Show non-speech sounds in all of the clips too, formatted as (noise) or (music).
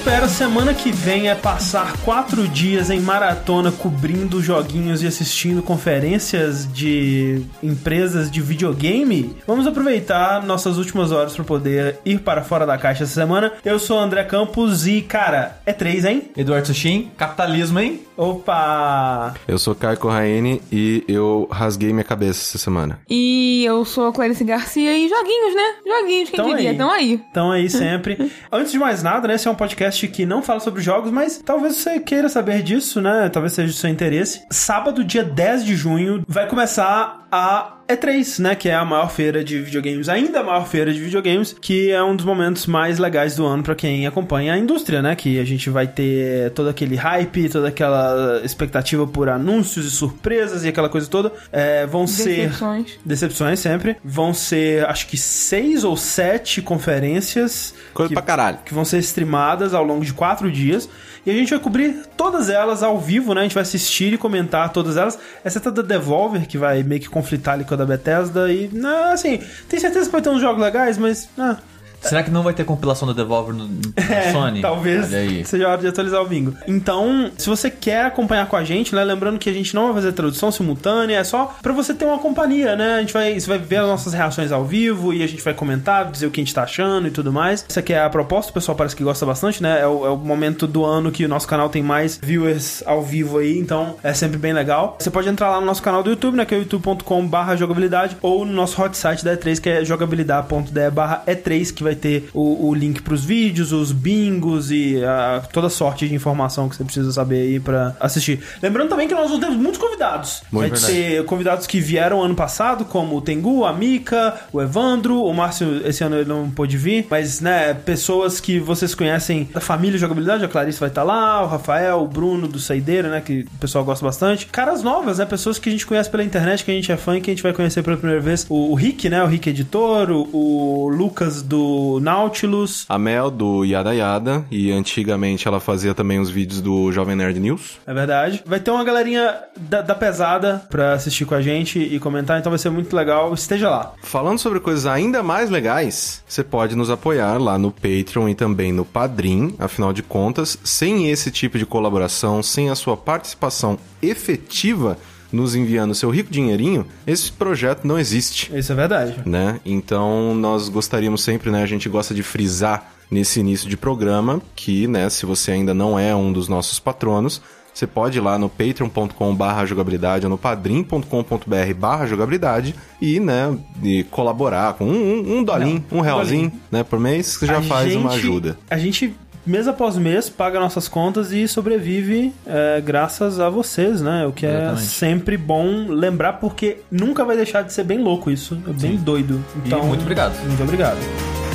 espera semana que vem é passar quatro dias em maratona cobrindo joguinhos e assistindo conferências de empresas de videogame, vamos aproveitar nossas últimas horas para poder ir para fora da caixa essa semana. Eu sou o André Campos e, cara, é três, hein? Eduardo Sushin, capitalismo, hein? Opa! Eu sou Caio Corraine e eu rasguei minha cabeça essa semana. E eu sou a Clarice Garcia e joguinhos, né? Joguinhos, quem Tão diria? aí. Então aí. Então aí sempre. (laughs) Antes de mais nada, né? Esse é um podcast que não fala sobre jogos, mas talvez você queira saber disso, né? Talvez seja do seu interesse. Sábado, dia 10 de junho, vai começar a E3, né? Que é a maior feira de videogames, ainda a maior feira de videogames, que é um dos momentos mais legais do ano pra quem acompanha a indústria, né? Que a gente vai ter todo aquele hype, toda aquela expectativa por anúncios e surpresas e aquela coisa toda. É, vão ser Decepções. decepções sempre. Vão ser, acho que seis ou sete conferências Coisa que, pra caralho. que vão ser streamadas ao longo de quatro dias. E a gente vai cobrir todas elas ao vivo, né? A gente vai assistir e comentar todas elas. Exceto da Devolver, que vai meio que conflitar ali com a da Bethesda. E, assim, tem certeza que vai ter uns jogos legais, mas... Ah, Será que não vai ter compilação do Devolver no, no é, Sony? talvez seja a hora de atualizar o bingo. Então, se você quer acompanhar com a gente, né? Lembrando que a gente não vai fazer tradução simultânea, é só pra você ter uma companhia, né? A gente vai, você vai ver as nossas reações ao vivo e a gente vai comentar, dizer o que a gente tá achando e tudo mais. Essa aqui é a proposta, o pessoal parece que gosta bastante, né? É o, é o momento do ano que o nosso canal tem mais viewers ao vivo aí, então é sempre bem legal. Você pode entrar lá no nosso canal do YouTube, né? Que é youtube.com/barra jogabilidade, ou no nosso hot site da E3, que é jogabilidade.de barra E3, que vai ter o, o link pros vídeos, os bingos e a- toda sorte de informação que você precisa saber aí pra assistir. Lembrando também que nós ter muitos convidados. Muito vai ter convidados que vieram ano passado, como o Tengu, a Mika, o Evandro, o Márcio, esse ano ele não pôde vir, mas, né, pessoas que vocês conhecem da família Jogabilidade, a Clarice vai estar lá, o Rafael, o Bruno do Saideira, né, que o pessoal gosta bastante. Caras novas, né, pessoas que a gente conhece pela internet, que a gente é fã e que a gente vai conhecer pela primeira vez. O, o Rick, né, o Rick Editor, o, o Lucas do Nautilus. A Mel do Yada Yada, e antigamente ela fazia também os vídeos do Jovem Nerd News. É verdade. Vai ter uma galerinha da, da pesada pra assistir com a gente e comentar, então vai ser muito legal. Esteja lá. Falando sobre coisas ainda mais legais, você pode nos apoiar lá no Patreon e também no Padrim. Afinal de contas, sem esse tipo de colaboração, sem a sua participação efetiva nos enviando seu rico dinheirinho, esse projeto não existe. Isso é verdade. né? Então nós gostaríamos sempre, né? A gente gosta de frisar nesse início de programa que, né? Se você ainda não é um dos nossos patronos, você pode ir lá no patreon.com/barra jogabilidade ou no padrim.com.br/barra jogabilidade e, né? E colaborar com um, um, um dolinho, um realzinho, né? Por mês que já A faz uma gente- ajuda. A gente, mês após mês, paga nossas contas e sobrevive é, graças a vocês, né? O que é Exatamente. sempre bom lembrar, porque nunca vai deixar de ser bem louco isso. É bem doido. Então, muito obrigado. Muito obrigado.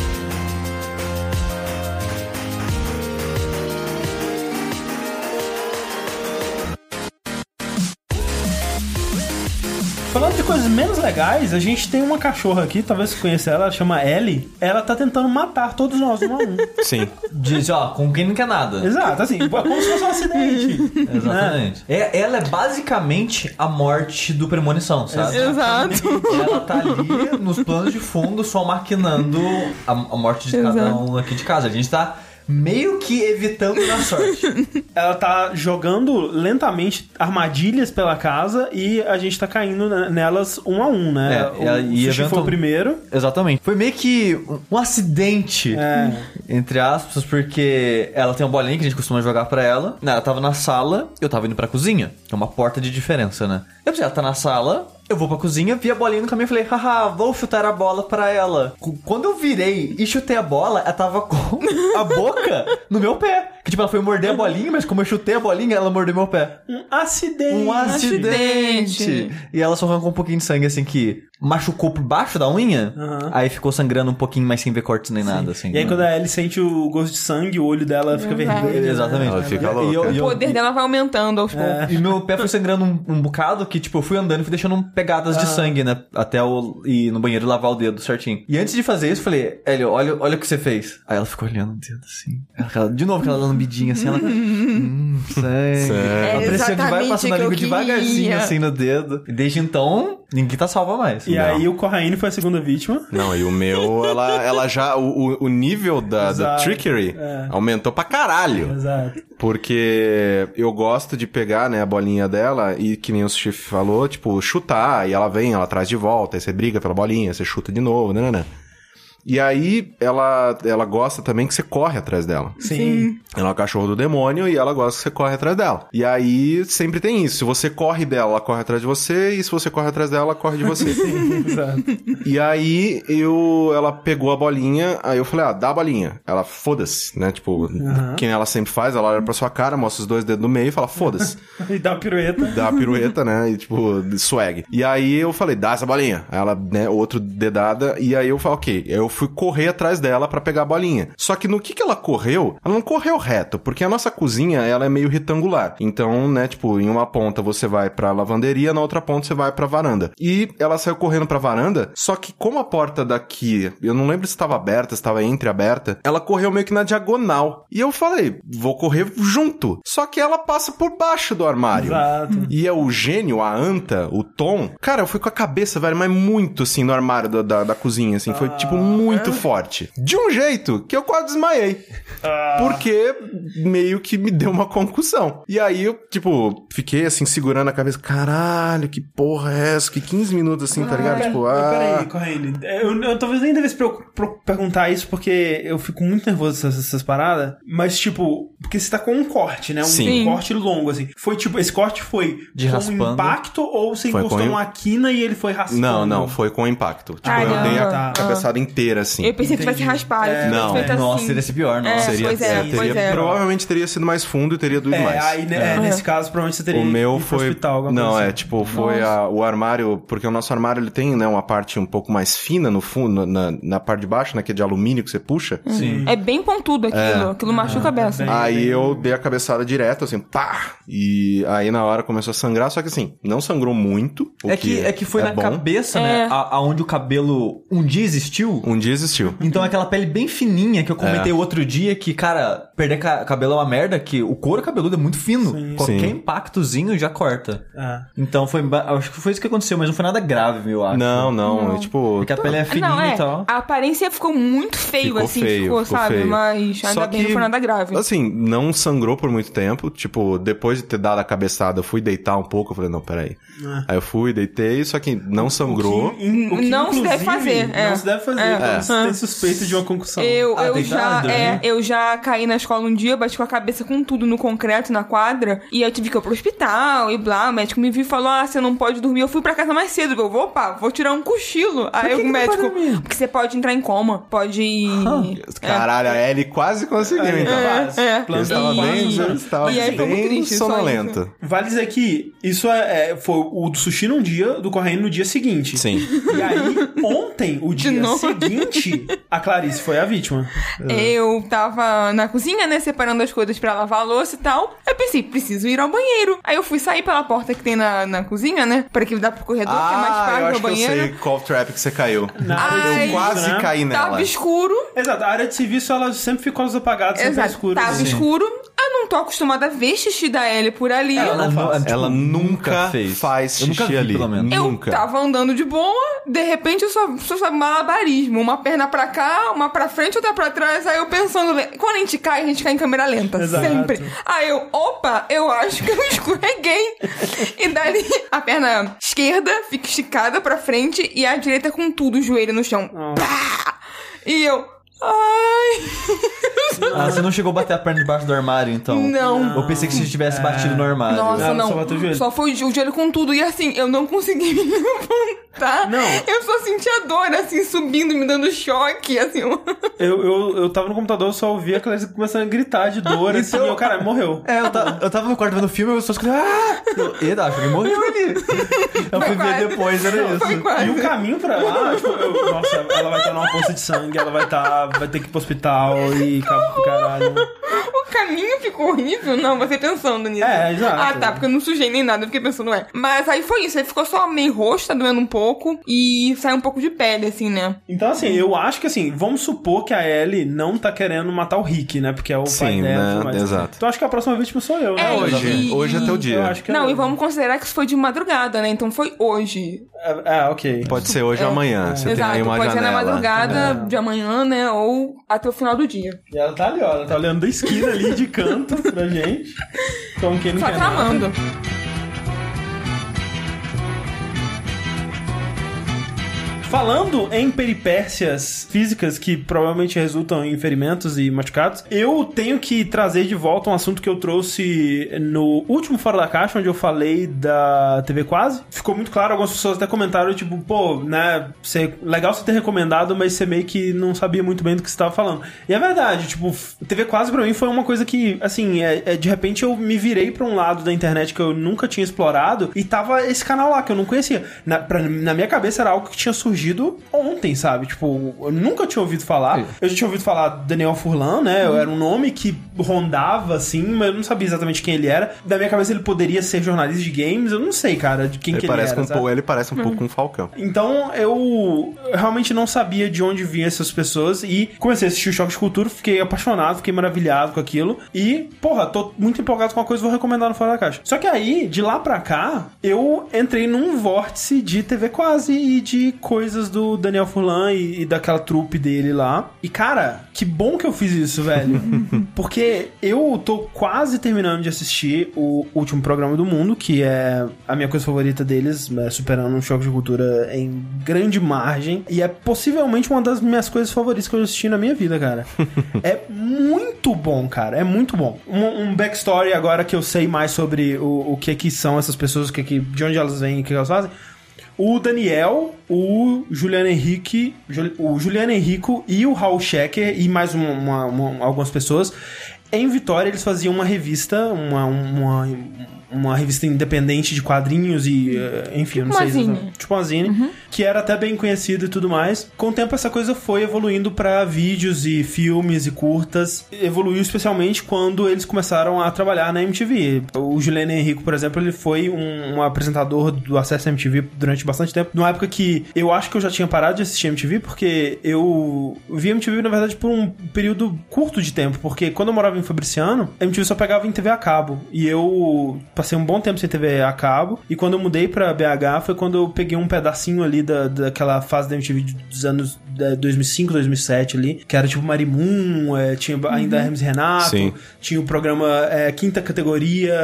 Coisas menos legais, a gente tem uma cachorra aqui, talvez você conheça ela, ela chama Ellie. Ela tá tentando matar todos nós um a um. (laughs) Sim. Diz, ó, com quem não quer nada. Exato, assim, é como se fosse um acidente. Exatamente. É, ela é basicamente a morte do premonição, sabe? Exato. Ela tá ali nos planos de fundo, só maquinando a, a morte de cada Exato. um aqui de casa. A gente tá meio que evitando na sorte. (laughs) Ela tá jogando lentamente armadilhas pela casa e a gente tá caindo ne- nelas um a um, né? É, o e a- e Sushi foi o primeiro. Exatamente. Foi meio que um, acidente, É. entre aspas, porque ela tem uma bolinha que a gente costuma jogar pra ela. Ela tava na sala, eu tava indo pra cozinha. É uma porta de diferença, né? Eu pensei, ela tá na sala, eu vou pra cozinha, vi a bolinha no caminho e falei, haha, vou chutar a bola pra ela. Quando eu virei e chutei a bola, ela tava com (laughs) a boca no meu pé. Que tipo, ela foi morder a bolinha, mas como eu chutei a bolinha, ela mordeu meu pé. Um acidente. Um acidente. acidente. E ela só arrancou um pouquinho de sangue, assim, que machucou por baixo da unha. Aham. Aí ficou sangrando um pouquinho, mas sem ver cortes nem nada, assim. E aí quando a Ellie sente o gosto de sangue, o olho dela fica vermelho. né? Exatamente. Ela fica E- louca. E, eu- e O eu- poder dela vai aumentando aos poucos. e meu pé foi sangrando um, um bocado que, tipo, eu fui andando e fui deixando pegadas de sangue, né? Até o, ir no banheiro e lavar o dedo certinho. E antes de fazer isso, eu falei, Hélio, olha, olha o que você fez. Aí ela ficou olhando o dedo assim. Ela- de novo, aquela lambidinha assim, ela. hum, (laughs) sei. Sério. A pressão que vai passando a língua devagarzinho assim no dedo. E desde então, ninguém tá salva mais. E Não. aí o Corraine foi a segunda vítima. Não, e o meu, ela, ela já. O, o- nível da, da trickery é. aumentou pra caralho. Exato. Porque eu gosto de pegar, né, a bolinha dela e, que nem o Chief falou, tipo, chutar, e ela vem, ela traz de volta, aí você briga pela bolinha, você chuta de novo, né, né, né. E aí, ela, ela gosta também que você corre atrás dela. Sim. Ela é o cachorro do demônio e ela gosta que você corre atrás dela. E aí, sempre tem isso. Se você corre dela, ela corre atrás de você, e se você corre atrás dela, ela corre de você. (laughs) Exato. E aí, eu, ela pegou a bolinha, aí eu falei, ah, dá a bolinha. Ela, foda-se, né? Tipo, que nem ela sempre faz, ela olha pra sua cara, mostra os dois dedos no meio e fala, foda-se. (laughs) E dá uma pirueta. Dá a pirueta, né? E tipo, swag. E aí eu falei, dá essa bolinha. Aí ela, né, outro dedada. E aí eu falei, ok. Eu fui correr atrás dela pra pegar a bolinha. Só que no que que ela correu, ela não correu reto, porque a nossa cozinha, ela é meio retangular. Então, né, tipo, em uma ponta você vai pra lavanderia, na outra ponta você vai pra varanda. E ela saiu correndo pra varanda, só que como a porta daqui, eu não lembro se estava aberta, se estava entreaberta, ela correu meio que na diagonal. E eu falei, vou correr junto. Só que ela passa por baixo do armário. Exato. E é o gênio, a anta, o Tom. Cara, eu fui com a cabeça, velho, mas muito assim no armário da, da, da cozinha, assim. Foi, tipo, muito forte. De um jeito que eu quase desmaiei. Porque meio que me deu uma concussão. E aí eu, tipo, fiquei assim, segurando a cabeça. Caralho, que porra é essa? Que 15 minutos assim, tá ligado? Tipo, Mas ah. Peraí, Corraine. Eu, eu talvez nem devesse pro- pro- perguntar isso, porque eu fico muito nervoso essas, essas paradas. Mas, tipo, porque você tá com um corte, né? Um Sim. corte longo, assim. Foi tipo, esse corte foi De com raspando. impacto ou você Foi encostou com- numa quina e ele foi raspando? Não, não, foi com impacto. Tipo, eu Caramba. dei a Tá. cabeçada inteira, assim. Eu pensei que tivesse Entendi. raspado. É, que não, feito assim. Nossa, seria esse pior, não. É, Seria, pois é, é, pois teria, é. provavelmente teria sido mais fundo e teria doído É, mais. aí, né, É. nesse caso, provavelmente você teria O meu foi. hospital, alguma não, coisa é assim. tipo, foi a- o armário, porque o nosso armário ele tem, né, uma parte um pouco mais fina no fundo, na, na parte de baixo, né, que é de alumínio que você puxa. Sim. É bem pontudo aquilo. Aquilo machuca a beça. bem. Aí eu dei a cabeçada direto, assim, pá! E aí na hora começou a sangrar, só que assim, não sangrou muito. o É que, é que foi na bom. cabeça, né? Aonde o cabelo um dia existiu. Um dia existiu. Então aquela pele bem fininha que eu comentei É. outro dia que, cara, perder ca- cabelo é uma merda, que o couro cabeludo é muito fino. Sim. Qualquer Sim. impactozinho já corta. É. Então foi. Acho que foi isso que aconteceu, mas não foi nada grave, eu acho. Não, não, é tipo. Porque a pele é fininha Não, é. e tal. A aparência ficou muito feio, Ficou assim, feio, ficou, ficou sabe? feio. Mas ainda Só bem que, não foi nada grave. Assim, não sangrou por muito tempo. Tipo, depois de ter dado a cabeçada, eu fui deitar um pouco. Eu falei, não, peraí. Aí eu fui, deitei, só que não sangrou. O que, in- o que, Não se deve fazer, é. Não se deve fazer É. É. você tem suspeita de uma concussão. Eu, Ah, eu, já, é, né? eu já caí na escola um dia, bati com a cabeça com tudo no concreto, na quadra, e eu tive que ir pro hospital e blá. O médico me viu e falou: Ah, você não pode dormir. Eu fui pra casa mais cedo. Eu vou, opa, vou tirar um cochilo. Aí que o que não médico, porque você pode entrar em coma, pode. É. Caralho, a Ellie quase conseguiu, então. Quase. É, Plano Você tava E- bem, estava e aí bem triste, só sonolenta. Vale dizer que isso é, é- foi o do sushi num dia, do correndo no dia seguinte. Sim. E aí, ontem, o dia novo. Seguinte, a Clarice foi a vítima. Eu tava na cozinha, né, separando as coisas pra lavar a louça e tal. Eu pensei, preciso ir ao banheiro. Aí eu fui sair pela porta que tem na, na cozinha, né, pra que dá pro corredor, que é mais Ah, eu acho do que eu banheiro. sei qual trap que você caiu. Ai, serviço, Quase né? caí nela. Tava escuro. Exato, a área de serviço ela sempre fica com as apagadas, sempre é Exato. escuro. Tava assim. escuro. Eu não tô acostumada a ver xixi da Ellie por ali. Ela não faz. tipo, Ela nunca faz Eu nunca xixi vi, ali. pelo menos. Eu Nunca. tava andando de boa, de repente eu só, só sabe malabarismo. Uma perna pra cá, uma pra frente, outra pra trás. Aí eu pensando, quando a gente cai, a gente cai em câmera lenta. Exato. Sempre. Aí eu, opa, eu acho que eu (laughs) escorreguei. e dali a perna esquerda fica esticada pra frente e a direita com tudo, o joelho no chão. Pá! E eu, ai. (laughs) Ah, você não chegou a bater a perna debaixo do armário, então? Não. Eu pensei que você tivesse batido no armário. Nossa, Não, não. só bateu o joelho. Só foi o joelho com tudo. E assim, eu não consegui me levantar. Não. Eu só senti a dor, assim, subindo, me dando choque, assim. Eu, eu, eu tava no computador, eu só ouvi a Clarice começando a gritar de dor, (laughs) assim, e eu, cara, morreu. É, eu, ta- eu tava no quarto vendo filme e eu só escutei. Ah! Eu, Eita, acho que ele morreu ali. Eu fui ver quase. depois, era Foi isso. quase. E o caminho pra lá, tipo, eu- nossa, ela vai estar numa poça de sangue, ela vai estar, vai ter que ir pro hospital e caralho. O caminho ficou horrível. Não, você pensando nisso. É, exato. Ah, tá, porque eu não sujei nem nada, eu fiquei pensando, ué. Mas aí foi isso, aí ficou só meio rosto, tá doendo um pouco, e saiu um pouco de pele, assim, né? Então, assim, eu acho que assim, vamos supor que a Ellie não tá querendo matar o Rick, né? Porque é o pai Sim, dela. né? mais. Exato. Então acho que a próxima vítima sou eu, né? É, Hoje, e- hoje é teu Eu dia. acho que é não, eu. e vamos considerar que isso foi de madrugada, né? Então foi hoje. É, é, ok. Pode ser hoje ou amanhã. Você tem Exato, aí uma pode ser na janela. madrugada de amanhã, né? Ou até o final do dia. E ela tá ali, ó. Ela tá olhando da esquina ali de canto pra gente. (laughs) Como quem não Só quer nada. Falando em peripécias físicas que provavelmente resultam em ferimentos e machucados, eu tenho que trazer de volta um assunto que eu trouxe no último Fora da Caixa, onde eu falei da TV Quase. Ficou muito claro, algumas pessoas até comentaram, tipo, pô, né, você, legal você ter recomendado, mas você meio que não sabia muito bem do que você tava falando. E é verdade, tipo, TV Quase pra mim foi uma coisa que, assim, é, é, de repente eu me virei pra um lado da internet que eu nunca tinha explorado e tava esse canal lá que eu não conhecia. Na, pra- na minha cabeça era algo que tinha surgido ontem, sabe? Tipo, eu nunca tinha ouvido falar. Eu já tinha ouvido falar Daniel Furlan, né? Era um nome que rondava, assim, mas eu não sabia exatamente quem ele era. Da minha cabeça ele poderia ser jornalista de games, eu não sei, cara, de quem Ele que parece, ele era. com, sabe? ele parece um pouco com um falcão. Então eu realmente não sabia de onde vinham essas pessoas e comecei a assistir o Choque de Cultura, fiquei apaixonado, fiquei maravilhado com aquilo e, porra, tô muito empolgado com uma coisa, vou recomendar no Fora da Caixa. Só que aí, de lá pra cá, eu entrei num vórtice de TV quase e de coisas do Daniel Furlan e, e daquela trupe dele lá. E cara, que bom que eu fiz isso, velho. (laughs) Porque eu tô quase terminando de assistir o último programa do mundo, que é a minha coisa favorita deles, é, superando um choque de cultura em grande margem. E é possivelmente uma das minhas coisas favoritas que eu assisti na minha vida, cara. (laughs) é muito bom, cara. É muito bom. Um, um backstory agora que eu sei mais sobre o, o que que são essas pessoas, o que que, de onde elas vêm e o que elas fazem. O Daniel, o Juliano Henrique, o Juliano Henrico e o Raul Schecker e mais uma- uma- uma- algumas pessoas. Em Vitória eles faziam uma revista, uma, uma, uma revista independente de quadrinhos e, eh, enfim, eu não Tipo sei. zine. exatamente. Tipo uma zine, que era até bem conhecido e tudo mais. Com o tempo essa coisa foi evoluindo pra vídeos e filmes e curtas. Evoluiu especialmente quando eles começaram a trabalhar na MTV. O Juliano Henrico, por exemplo, ele foi um, um apresentador do Acesso MTV durante bastante tempo. Numa época que eu acho que eu já tinha parado de assistir MTV, porque eu vi MTV, na verdade, por um período curto de tempo. Porque quando eu morava em Fabriciano, a MTV só pegava em TV a cabo. E eu passei um bom tempo sem TV a cabo. E quando eu mudei pra BH, foi quando eu peguei um pedacinho ali da, daquela fase da MTV dos anos 2005, 2007 ali, que era tipo Marimun, eh, tinha ainda Hermes e Renato, Sim. tinha o programa eh, Quinta Categoria,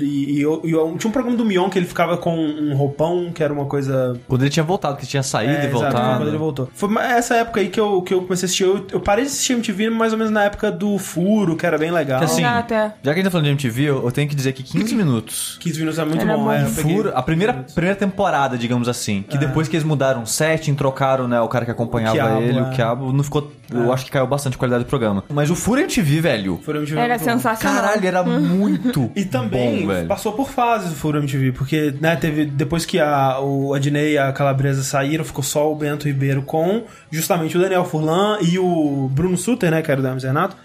e, e e tinha um programa do Mion que ele ficava com um roupão, que era uma coisa Quando ele tinha voltado, que tinha saído é, e exato, voltado. quando ele voltou. Foi essa época aí que eu, que eu comecei a assistir. Eu, eu parei de assistir MTV mais ou menos na época do Furo, que era bem legal. Que assim, Exato, é. já que a gente tá falando de MTV, eu eu tenho que dizer que 15 (clears throat) minutos 15 minutos é muito Era bom. bom. é, Furo, a primeira, primeira temporada, digamos assim, que depois que eles mudaram o setting, trocaram, né, o cara que acompanhava O Quiabo, ele, é. o Quiabo, não ficou. Eu acho que caiu bastante a qualidade do programa. Mas o Furo MTV, velho. Furo MTV Era sensacional. Caralho, era (laughs) muito. E também bom, velho. passou por fases o Furo MTV, porque, né, teve. Depois que a, o Adnei e a Calabresa saíram, ficou só o Bento Ribeiro com justamente o Daniel Furlan e o Bruno Suter, né, que era do Hermes Renato.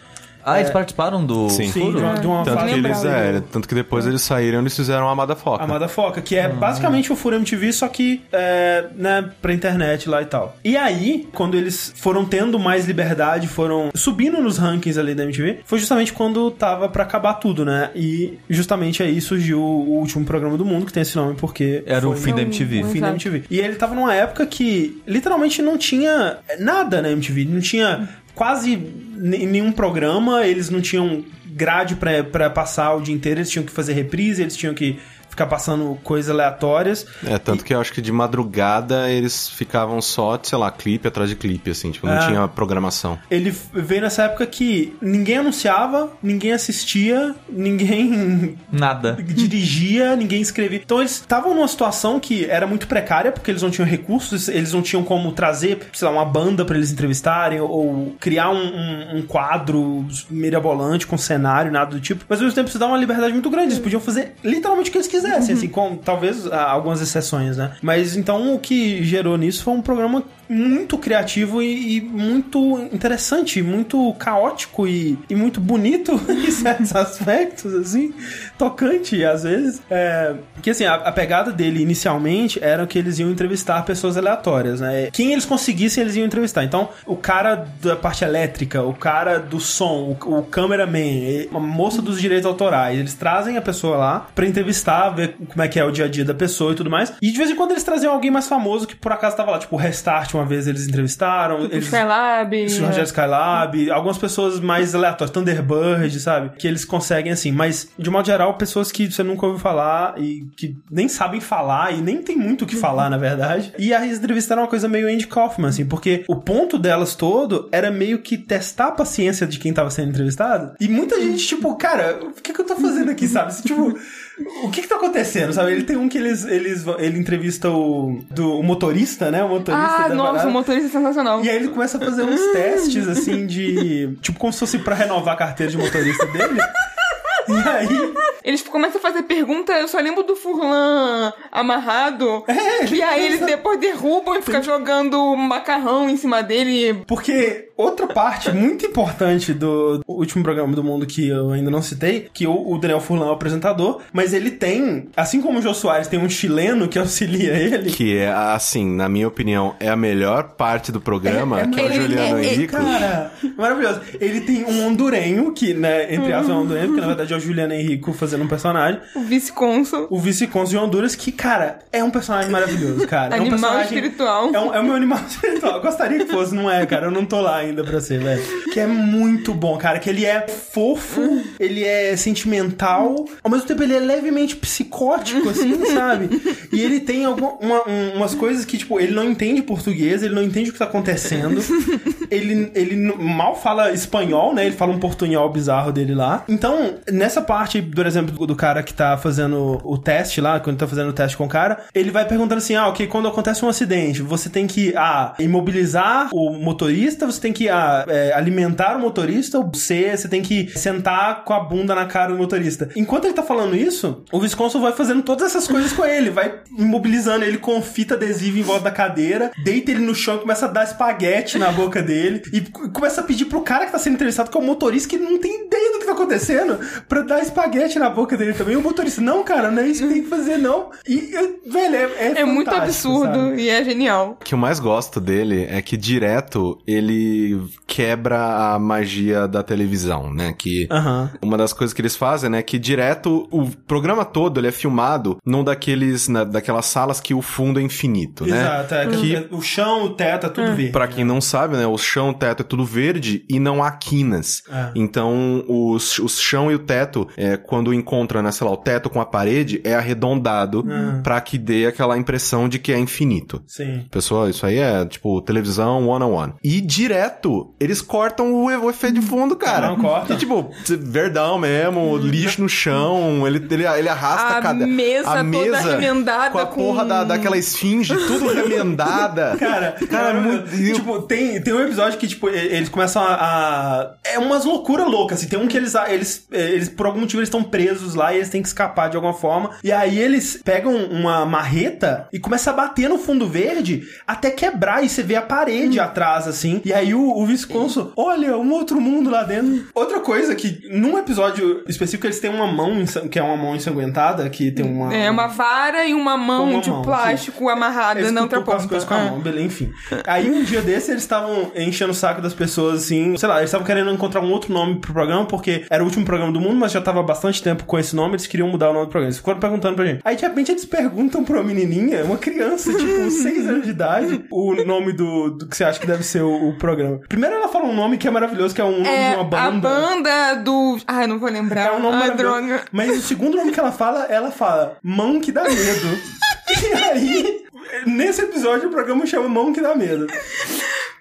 Ah, eles participaram do Sim. Sim, Furo? de uma, de uma Tanto que, eles, é, tanto que depois eles saíram eles fizeram a Amada Foca. Amada Foca, que é basicamente o Furo MTV, só que, é, né, pra internet lá e tal. E aí, quando eles foram tendo mais liberdade, foram subindo nos rankings ali da MTV, foi justamente quando tava pra acabar tudo, né? E justamente aí surgiu o último programa do mundo, que tem esse nome porque... Era o fim da MTV. o fim da. MTV. E ele tava numa época que literalmente não tinha nada na MTV, não tinha quase ne- nenhum programa, eles não tinham grade pra passar o dia inteiro, eles tinham que fazer reprise, eles tinham que ficar passando coisas aleatórias. É, tanto que eu acho que de madrugada eles ficavam só, sei lá, clipe atrás de clipe, assim, tipo, não É. tinha programação. Ele veio nessa época que ninguém anunciava, ninguém assistia, ninguém (laughs) Nada. dirigia, ninguém escrevia. Então eles estavam numa situação que era muito precária, porque eles não tinham recursos, eles não tinham como trazer, sei lá, uma banda pra eles entrevistarem, ou criar um, um- um quadro mirabolante com cenário, nada do tipo. Mas ao mesmo tempo isso dá uma liberdade muito grande. Eles podiam fazer literalmente o que eles quisessem, assim, com talvez ah, algumas exceções, né? Mas então o que gerou nisso foi um programa muito criativo e, e muito interessante, muito caótico e, e muito bonito (laughs) em certos aspectos, assim, tocante às vezes. É, que assim, a, a pegada dele inicialmente era que eles iam entrevistar pessoas aleatórias, né? Quem eles conseguissem, eles iam entrevistar. Então, o cara da parte elétrica, o cara do som, o, o cameraman, a moça dos direitos autorais, eles trazem a pessoa lá pra entrevistar, ver como é que é o dia a dia da pessoa e tudo mais. E de vez em quando eles traziam alguém mais famoso que por acaso tava lá, tipo, o Restart uma vez eles entrevistaram. Tipo, eles... Skylab. O Rogério Skylab, algumas pessoas mais aleatórias, Thunderbird, sabe? Que eles conseguem assim, mas de modo geral, pessoas que você nunca ouviu falar e que nem sabem falar e nem tem muito o que falar, na verdade. E as entrevistas eram uma coisa meio Andy Kaufman, assim, porque o ponto delas todo era meio que testar a paciência de quem tava sendo entrevistado. E muita gente, tipo, cara, o que, que eu tô fazendo aqui, sabe? Tipo. O que que tá acontecendo, sabe? Ele tem um que eles, eles ele entrevista o, do, o motorista, né? O motorista Ah, da nossa, parada. o motorista é sensacional. E aí ele começa a fazer uns (laughs) testes, assim, de. Tipo, como se fosse pra renovar a carteira de motorista dele. E aí. (laughs) Eles começam a fazer pergunta, eu só lembro do Furlan amarrado. É, e aí eles depois derrubam e ficam jogando macarrão em cima dele. Porque outra parte muito importante do último programa do mundo que eu ainda não citei, que o, Daniel Furlan é o apresentador, mas ele tem, assim como o Jô Soares tem um chileno que (laughs) auxilia ele. Que é, assim, na minha opinião, é a melhor parte do programa, É- é que é o Juliano é- é- Henrique. Cara, maravilhoso. Ele tem um hondurenho, que, né, entre aspas, é um hondurenho, porque na verdade é o Juliano Henrico fazendo um personagem. O vice-cônsul. O vice-cônsul de Honduras, que, cara, é um personagem maravilhoso, cara. é um Animal personagem... espiritual. É, um- é o meu animal (laughs) espiritual. Eu gostaria que fosse, não é, cara. Eu não tô lá ainda pra ser, velho. Que é muito bom, cara. Que ele é fofo, ele é sentimental, ao mesmo tempo ele é levemente psicótico, assim, (laughs) sabe? E ele tem alguma, uma- um- umas coisas que, tipo, ele não entende português, ele não entende o que tá acontecendo. ele, ele mal fala espanhol, né? Ele fala um portunhol bizarro dele lá. Então, nessa parte, por exemplo, do cara que tá fazendo o teste lá, quando tá fazendo o teste com o cara, ele vai perguntando assim: ah, ok, quando acontece um acidente, você tem que, ah, imobilizar o motorista, você tem que, ah, é, alimentar o motorista, ou C, você tem que sentar com a bunda na cara do motorista. Enquanto ele tá falando isso, o Visconsul vai fazendo todas essas coisas com ele, vai imobilizando ele com fita adesiva em volta da cadeira, deita ele no chão e começa a dar espaguete na boca dele, e começa a pedir pro cara que tá sendo entrevistado, que é o motorista, que não tem ideia do que tá acontecendo, pra dar espaguete na boca dele também. E o motorista, não, cara, não é isso que tem que fazer, não. E, eu- velho, é, é, É muito absurdo sabe? e é genial. O que eu mais gosto dele é que direto ele quebra a magia da televisão, né? Que uma das coisas que eles fazem, né, que direto o programa todo ele é filmado num daqueles na, daquelas salas que o fundo é infinito, né? Exato, é, Que- o chão, o teto, é tudo verde. Pra quem não sabe, né, o chão, o teto é tudo verde e não há quinas. É. Então, os, o chão e o teto, é, quando encontra, né, sei lá, o teto com a parede, é arredondado Ah. pra que dê aquela impressão de que é infinito. Sim. Pessoal, isso aí é, tipo, televisão one-on-one. E direto, eles cortam o, o efeito de fundo, cara. Não, cortam. E, tipo, verdão mesmo, lixo no chão, ele, ele, ele arrasta A cada... mesa a toda mesa remendada com a com- porra da, daquela esfinge, tudo (laughs) remendada. Cara, cara, muito... Tipo, tem, tem um episódio que, tipo, eles começam a. a- É umas loucuras loucas, assim. Tem um que eles, eles, eles, por algum motivo, eles estão presos lá e eles têm que escapar de alguma forma. E aí eles pegam uma marreta e começam a bater no fundo verde até quebrar e você vê a parede atrás, assim. E aí o, o Visconso, olha, um outro mundo lá dentro. Outra coisa que, num episódio específico, eles têm uma mão, que é uma mão ensanguentada, que tem uma. É uma vara e uma mão uma de mão, plástico amarrada Eles na outra cutucam as ponta. coisas com a Ah. mão, beleza, enfim. Aí um dia desse eles estavam enchendo o saco das pessoas, assim, sei lá, eles estavam querendo encontrar um outro nome pro programa, porque era o último programa do mundo, mas já tava há bastante tempo com esse nome, eles queriam mudar o nome do programa. Eles foram perguntando pra gente. Aí de repente eles perguntam pra uma menininha, uma criança, (laughs) tipo, 6 anos de idade, o nome do, do que você acha que deve ser o, o programa. Primeiro ela fala um nome que é maravilhoso, que é um nome É de uma a banda. banda do. Ai, não vou lembrar. É um nome ah, maravilhoso. droga. Mas o segundo nome que ela fala, ela fala Mão que dá medo. (laughs) e aí, nesse episódio, o programa chama Mão que dá medo.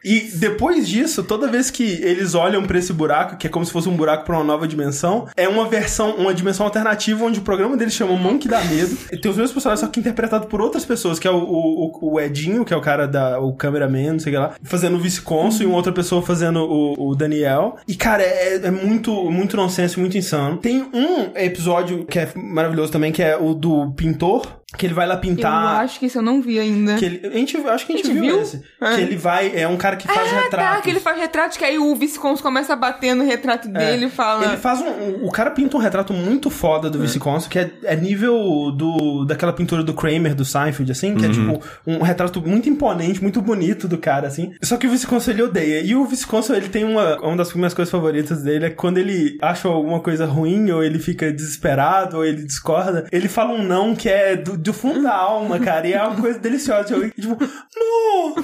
E depois disso, toda vez que eles olham pra esse buraco, que é como se fosse um buraco pra uma nova dimensão, é uma versão, uma dimensão alternativa onde o programa deles chama Mão que dá medo. E tem os mesmos personagens, só que interpretado por outras pessoas, que é o, o, o Edinho, que é o cara da o cameraman, não sei o que lá, fazendo o vice-consul e uma outra pessoa fazendo o, o Daniel. E cara, é, é muito muito nonsense, muito insano. Tem um episódio que é maravilhoso também, que é o do pintor, Que ele vai lá Eu pintar. acho que esse eu não vi ainda. Que ele, a gente, acho que a gente, A gente viu, viu? esse. É. Que ele vai. É um cara que faz Ah, retratos. tá, que ele faz retratos, que aí o Visconde começa a bater no retrato dele e fala... É. Ele faz um, O cara pinta um retrato muito foda do vice-cônsul, que é, é nível do daquela pintura do Kramer, do Seinfeld, assim, que é tipo um retrato muito imponente, muito bonito do cara, assim. Só que o vice-cônsul ele odeia. E o vice-cônsul, ele tem uma. Uma das minhas coisas favoritas dele é quando ele acha alguma coisa ruim, ou ele fica desesperado, ou ele discorda, ele fala um não que é do, do fundo da alma, cara. E é uma coisa deliciosa. Tipo, não!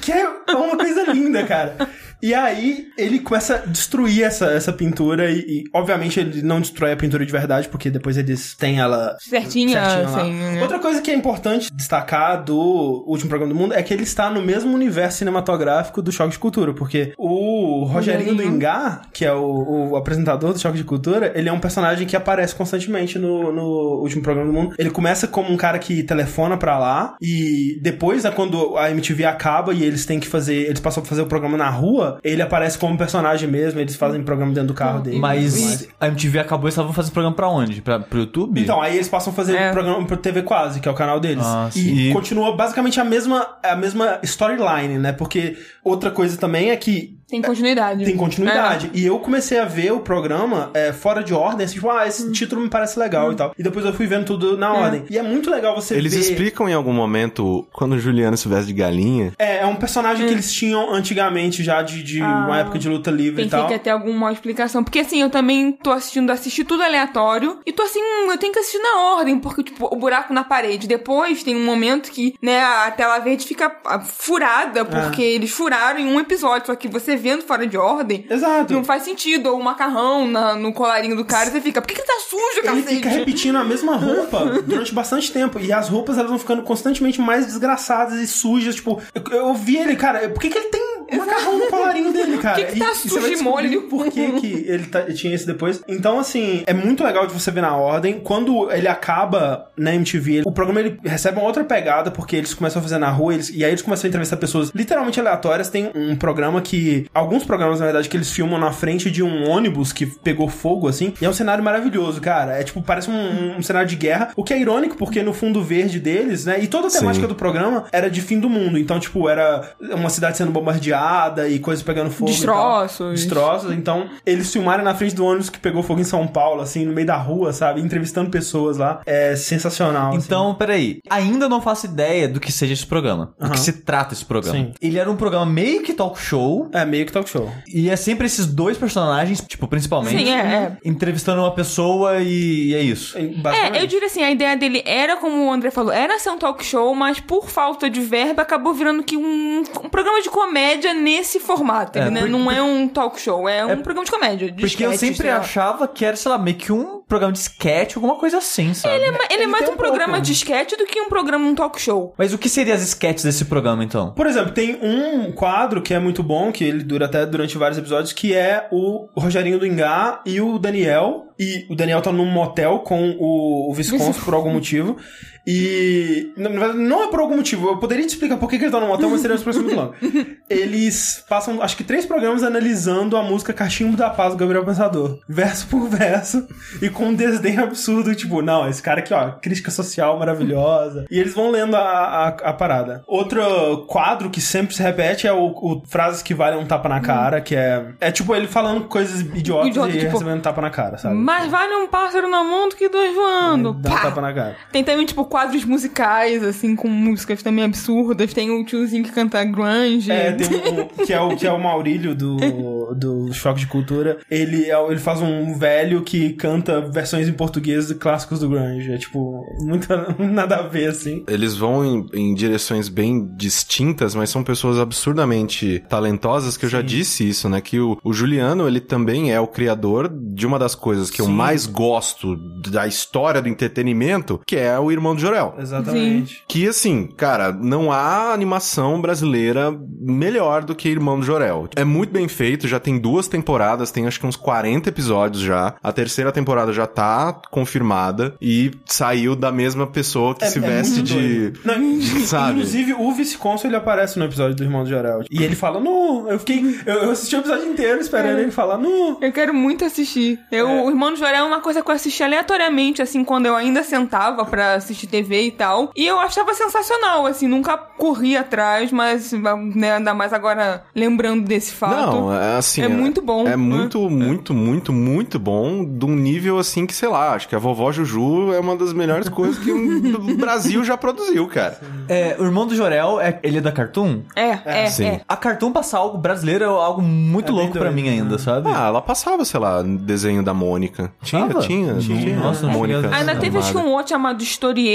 Que é uma coisa linda, cara. E aí ele começa a destruir essa, essa pintura e, e, obviamente ele não destrói a pintura de verdade, porque depois eles têm ela Certinha, né? Outra coisa que é importante destacar do último programa do mundo é que ele está no mesmo universo cinematográfico do Choque de Cultura, porque o Rogerinho do Engar, que é o, o apresentador do Choque de Cultura, ele é um personagem que aparece constantemente no, no último programa do mundo. Ele começa como um cara que telefona pra lá e depois, né, quando a MTV acaba e eles têm que fazer, eles passam a fazer o programa na rua, ele aparece como personagem mesmo, eles fazem programa dentro do carro dele. Mas a MTV acabou e eles estavam fazendo programa pra onde? Pra, pro YouTube? Então, aí eles passam a fazer É. programa pro TV Quase, que é o canal deles. Ah, e. E- continua basicamente a mesma, a mesma storyline, né? Porque outra coisa também é que Tem continuidade. tem continuidade. E eu comecei a ver o programa é, fora de ordem, assim, tipo, ah, esse Hum. título me parece legal e tal. E depois eu fui vendo tudo na ordem. E é muito legal você Eles ver... explicam em algum momento quando o Juliano se veste de galinha. É, é um personagem que eles tinham antigamente já de, de Hum. Ah. uma época de luta livre e tal. que ia ter alguma explicação. Porque assim, eu também tô assistindo, assisti tudo aleatório. E tô assim, hum, eu tenho que assistir na ordem. Porque, tipo, o buraco na parede. Depois tem um momento que, né, a tela verde fica ah, furada. Porque eles furaram em um episódio. Só que você vendo fora de ordem. Exato. Não faz sentido. Ou o macarrão na- no colarinho do cara. Você fica, por que, que tá sujo, Ele cacete? fica repetindo a mesma roupa durante bastante tempo. E as roupas elas vão ficando constantemente mais desgraçadas e sujas. Tipo, eu, eu vi ele, cara, por que, que ele tem macarrão no colarinho (laughs) dele, cara? Que que tá E- e você sujo vai de molho? Por que, que ele tá- tinha isso depois? Então, assim, é muito legal de você ver na ordem. Quando ele acaba na MTV, o programa ele recebe uma outra pegada, porque eles começam a fazer na rua, eles, e aí eles começam a entrevistar pessoas literalmente aleatórias. Tem um programa que. Alguns programas, na verdade, que eles filmam na frente de um ônibus que pegou fogo, assim. E é um cenário maravilhoso, cara. É tipo, parece um, um cenário de guerra. O que é irônico, porque no fundo verde deles, né? E toda a Sim. temática do programa era de fim do mundo. Então, tipo, era uma cidade sendo bombardeada e coisas pegando fogo. e tal. Destroços. Destroços. Então, eles filmaram na frente do ônibus que pegou fogo em São Paulo, assim, no meio da rua, sabe? Entrevistando pessoas lá. É sensacional. assim. Então, peraí. Ainda não faço ideia do que seja esse programa. Do Aham. que se trata esse programa. Sim. Ele era um programa meio que talk show. É meio que talk show. E é sempre esses dois personagens, tipo, principalmente. Sim, é, é. Entrevistando uma pessoa e é isso. Basicamente. É, eu diria assim, a ideia dele era, como o André falou, era ser um talk show, mas por falta de verba acabou virando que um, um programa de comédia nesse formato. É, ele, né? por- Não é um talk show, é um É, programa de comédia. De Porque eu sketch, sempre sei lá. achava que era, sei lá, meio que um programa de sketch, alguma coisa assim, sabe? Ele é, ele é Ele mais um um programa pouco. de sketch do que um programa, um talk show. Mas o que seriam as sketches desse programa, então? Por exemplo, tem um quadro que é muito bom, que ele dura até durante vários episódios, que é o Rogerinho do Engá e o Daniel. E o Daniel tá num motel com o, o Visconso por algum motivo. (laughs) E. Na verdade, não é por algum motivo. Eu poderia te explicar por que, que ele tá no motel, mas seria uma expressão muito. (laughs) Eles passam, acho que, três programas analisando a música Cachimbo da Paz do Gabriel Pensador. Verso por verso. E com um desdém absurdo, tipo, não, esse cara aqui, ó, crítica social maravilhosa. E eles vão lendo a, a, a parada. Outro quadro que sempre se repete é o, o frases que valem um tapa na cara, que é. É tipo ele falando coisas idiotas Idiota, e tipo, recebendo tapa na cara, sabe? Mas vale um pássaro na mão do que dois voando. Dá um tapa na cara. Tem também, tipo, quadros musicais, assim, com músicas também absurdas. Tem o tiozinho que canta grunge. É, tem um, que, é o, que é o Maurílio do, (laughs) do Choque de Cultura. Ele, é, ele faz um velho que canta versões em português de clássicos do grunge. É tipo, muito (laughs) nada a ver, assim. Eles vão em, em direções bem distintas, mas são pessoas absurdamente talentosas, que eu já disse isso, né? Que o, o Juliano, ele também é o criador de uma das coisas que eu Sim. mais gosto da história do entretenimento, que é o Irmão do Jorel. Exatamente. Que assim, cara, não há animação brasileira melhor do que Irmão do Jorel. É muito bem feito, já tem duas temporadas, tem acho que uns 40 episódios já. A terceira temporada já tá confirmada e saiu da mesma pessoa que É- se é veste de. Não, (laughs) Sabe? Inclusive, o vice-consul ele aparece no episódio do Irmão do Jorel. E ele fala, nu. Eu fiquei. Eu, eu assisti o episódio inteiro esperando ele falar, nu. Eu quero muito assistir. Eu, É. O Irmão Irmão do Jorel é uma coisa que eu assisti aleatoriamente, assim, quando eu ainda sentava pra assistir TV e tal. E eu achava sensacional, assim, nunca corri atrás, mas né, ainda mais agora lembrando desse fato. Não, é assim. É muito bom, É né? muito, muito, muito, muito bom. De um nível assim que, sei lá, acho que a vovó Juju é uma das melhores coisas que o (laughs) Brasil já produziu, cara. É, o irmão do Jorel, é, ele é da Cartoon? É, é, sim. é. A Cartoon passar algo brasileiro é algo muito É louco pra doido, mim ainda, sabe? Ah, ela passava, sei lá, desenho da Mônica. Tinha, tinha, tinha. Nossa, Mônica. Ainda teve, acho que um outro chamado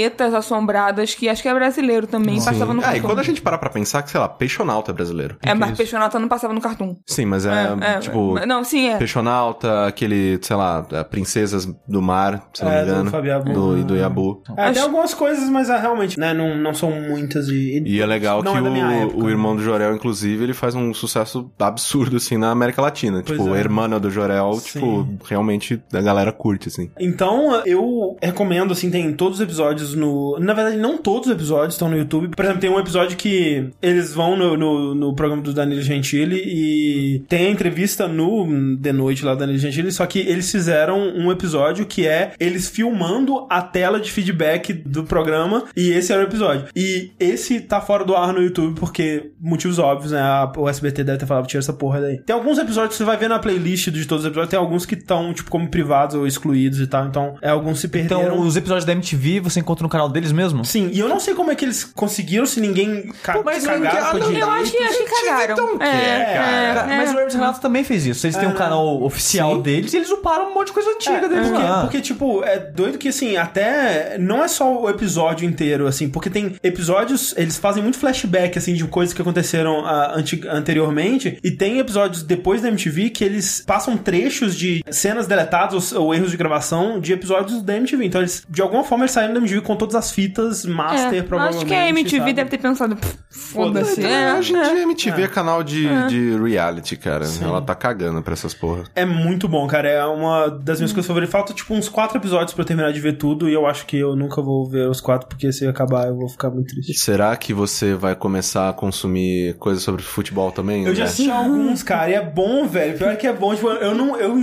Historietas Assombradas, que acho que é brasileiro também, passava no e Cartoon. quando a gente parar pra pensar que, sei lá, Peixonauta é brasileiro. É, mas Peixonauta não passava no Cartoon. Sim, mas é, É, é, tipo... Não, sim, é. Peixonauta, aquele, sei lá, é, Princesas do Mar, se não É, me do engano. Fabiabu. Do, e do Yabu. É, tem Acho- algumas coisas, mas é, realmente, né, não, não são muitas e... E é legal que é o, o irmão do Jorel, inclusive, ele faz um sucesso absurdo, assim, na América Latina. Pois tipo, é. a irmã do Jorel, Sim. tipo, realmente a galera curte, assim. Então, eu recomendo, assim, tem todos os episódios no... Na verdade, não todos os episódios estão no YouTube. Por exemplo, tem um episódio que eles vão no, no, no programa do Danilo Gentili e tem a entrevista no The Noite lá do Danilo Gentili, só que eles fizeram um episódio que é eles filmando a tela de feedback do programa e esse era o episódio. E esse tá fora do ar no YouTube porque motivos óbvios, né? O SBT deve ter falado, tira essa porra daí. Tem alguns episódios que você vai ver na playlist de todos os episódios, tem alguns que estão, tipo, como privados ou excluídos e tal. Então, é, alguns se perderam. Então, os episódios da MTV você encontra no canal deles mesmo? Sim, e eu não sei como é que eles conseguiram, se ninguém ca Pô, mas cagaram ah, direito. Eu acho que, acho que cagaram. então é, cara. Cara, Mas o Hermes Renato também fez isso. Eles têm um canal oficial Sim. deles e eles uparam um monte de coisa antiga É, deles porque, lá. porque, tipo, é doido que, assim, até não é só o episódio inteiro, assim, porque tem episódios, eles fazem muito flashback, assim, de coisas que aconteceram anti- anteriormente, e tem episódios depois da MTV que eles passam trechos de cenas deletadas ou, ou erros de gravação de episódios da MTV. Então, eles, de alguma forma, eles saíram da MTV com todas as fitas master, É, provavelmente. acho que a MTV sabe? deve ter pensado, "Pff, foda-se. Foda-se. É, Hoje em é. a MTV é, canal de, de reality, cara. Ela tá cagando pra essas porra. É muito bom, cara. É uma das minhas coisas favoritas. Falta, tipo, uns quatro episódios pra eu terminar de ver tudo. E eu acho que eu nunca vou ver os quatro, porque se acabar eu vou ficar muito triste. Será que você vai começar a consumir coisas sobre futebol também? Eu já né? assisti alguns, cara, e é bom, velho. Pior que é bom. Tipo, eu não, eu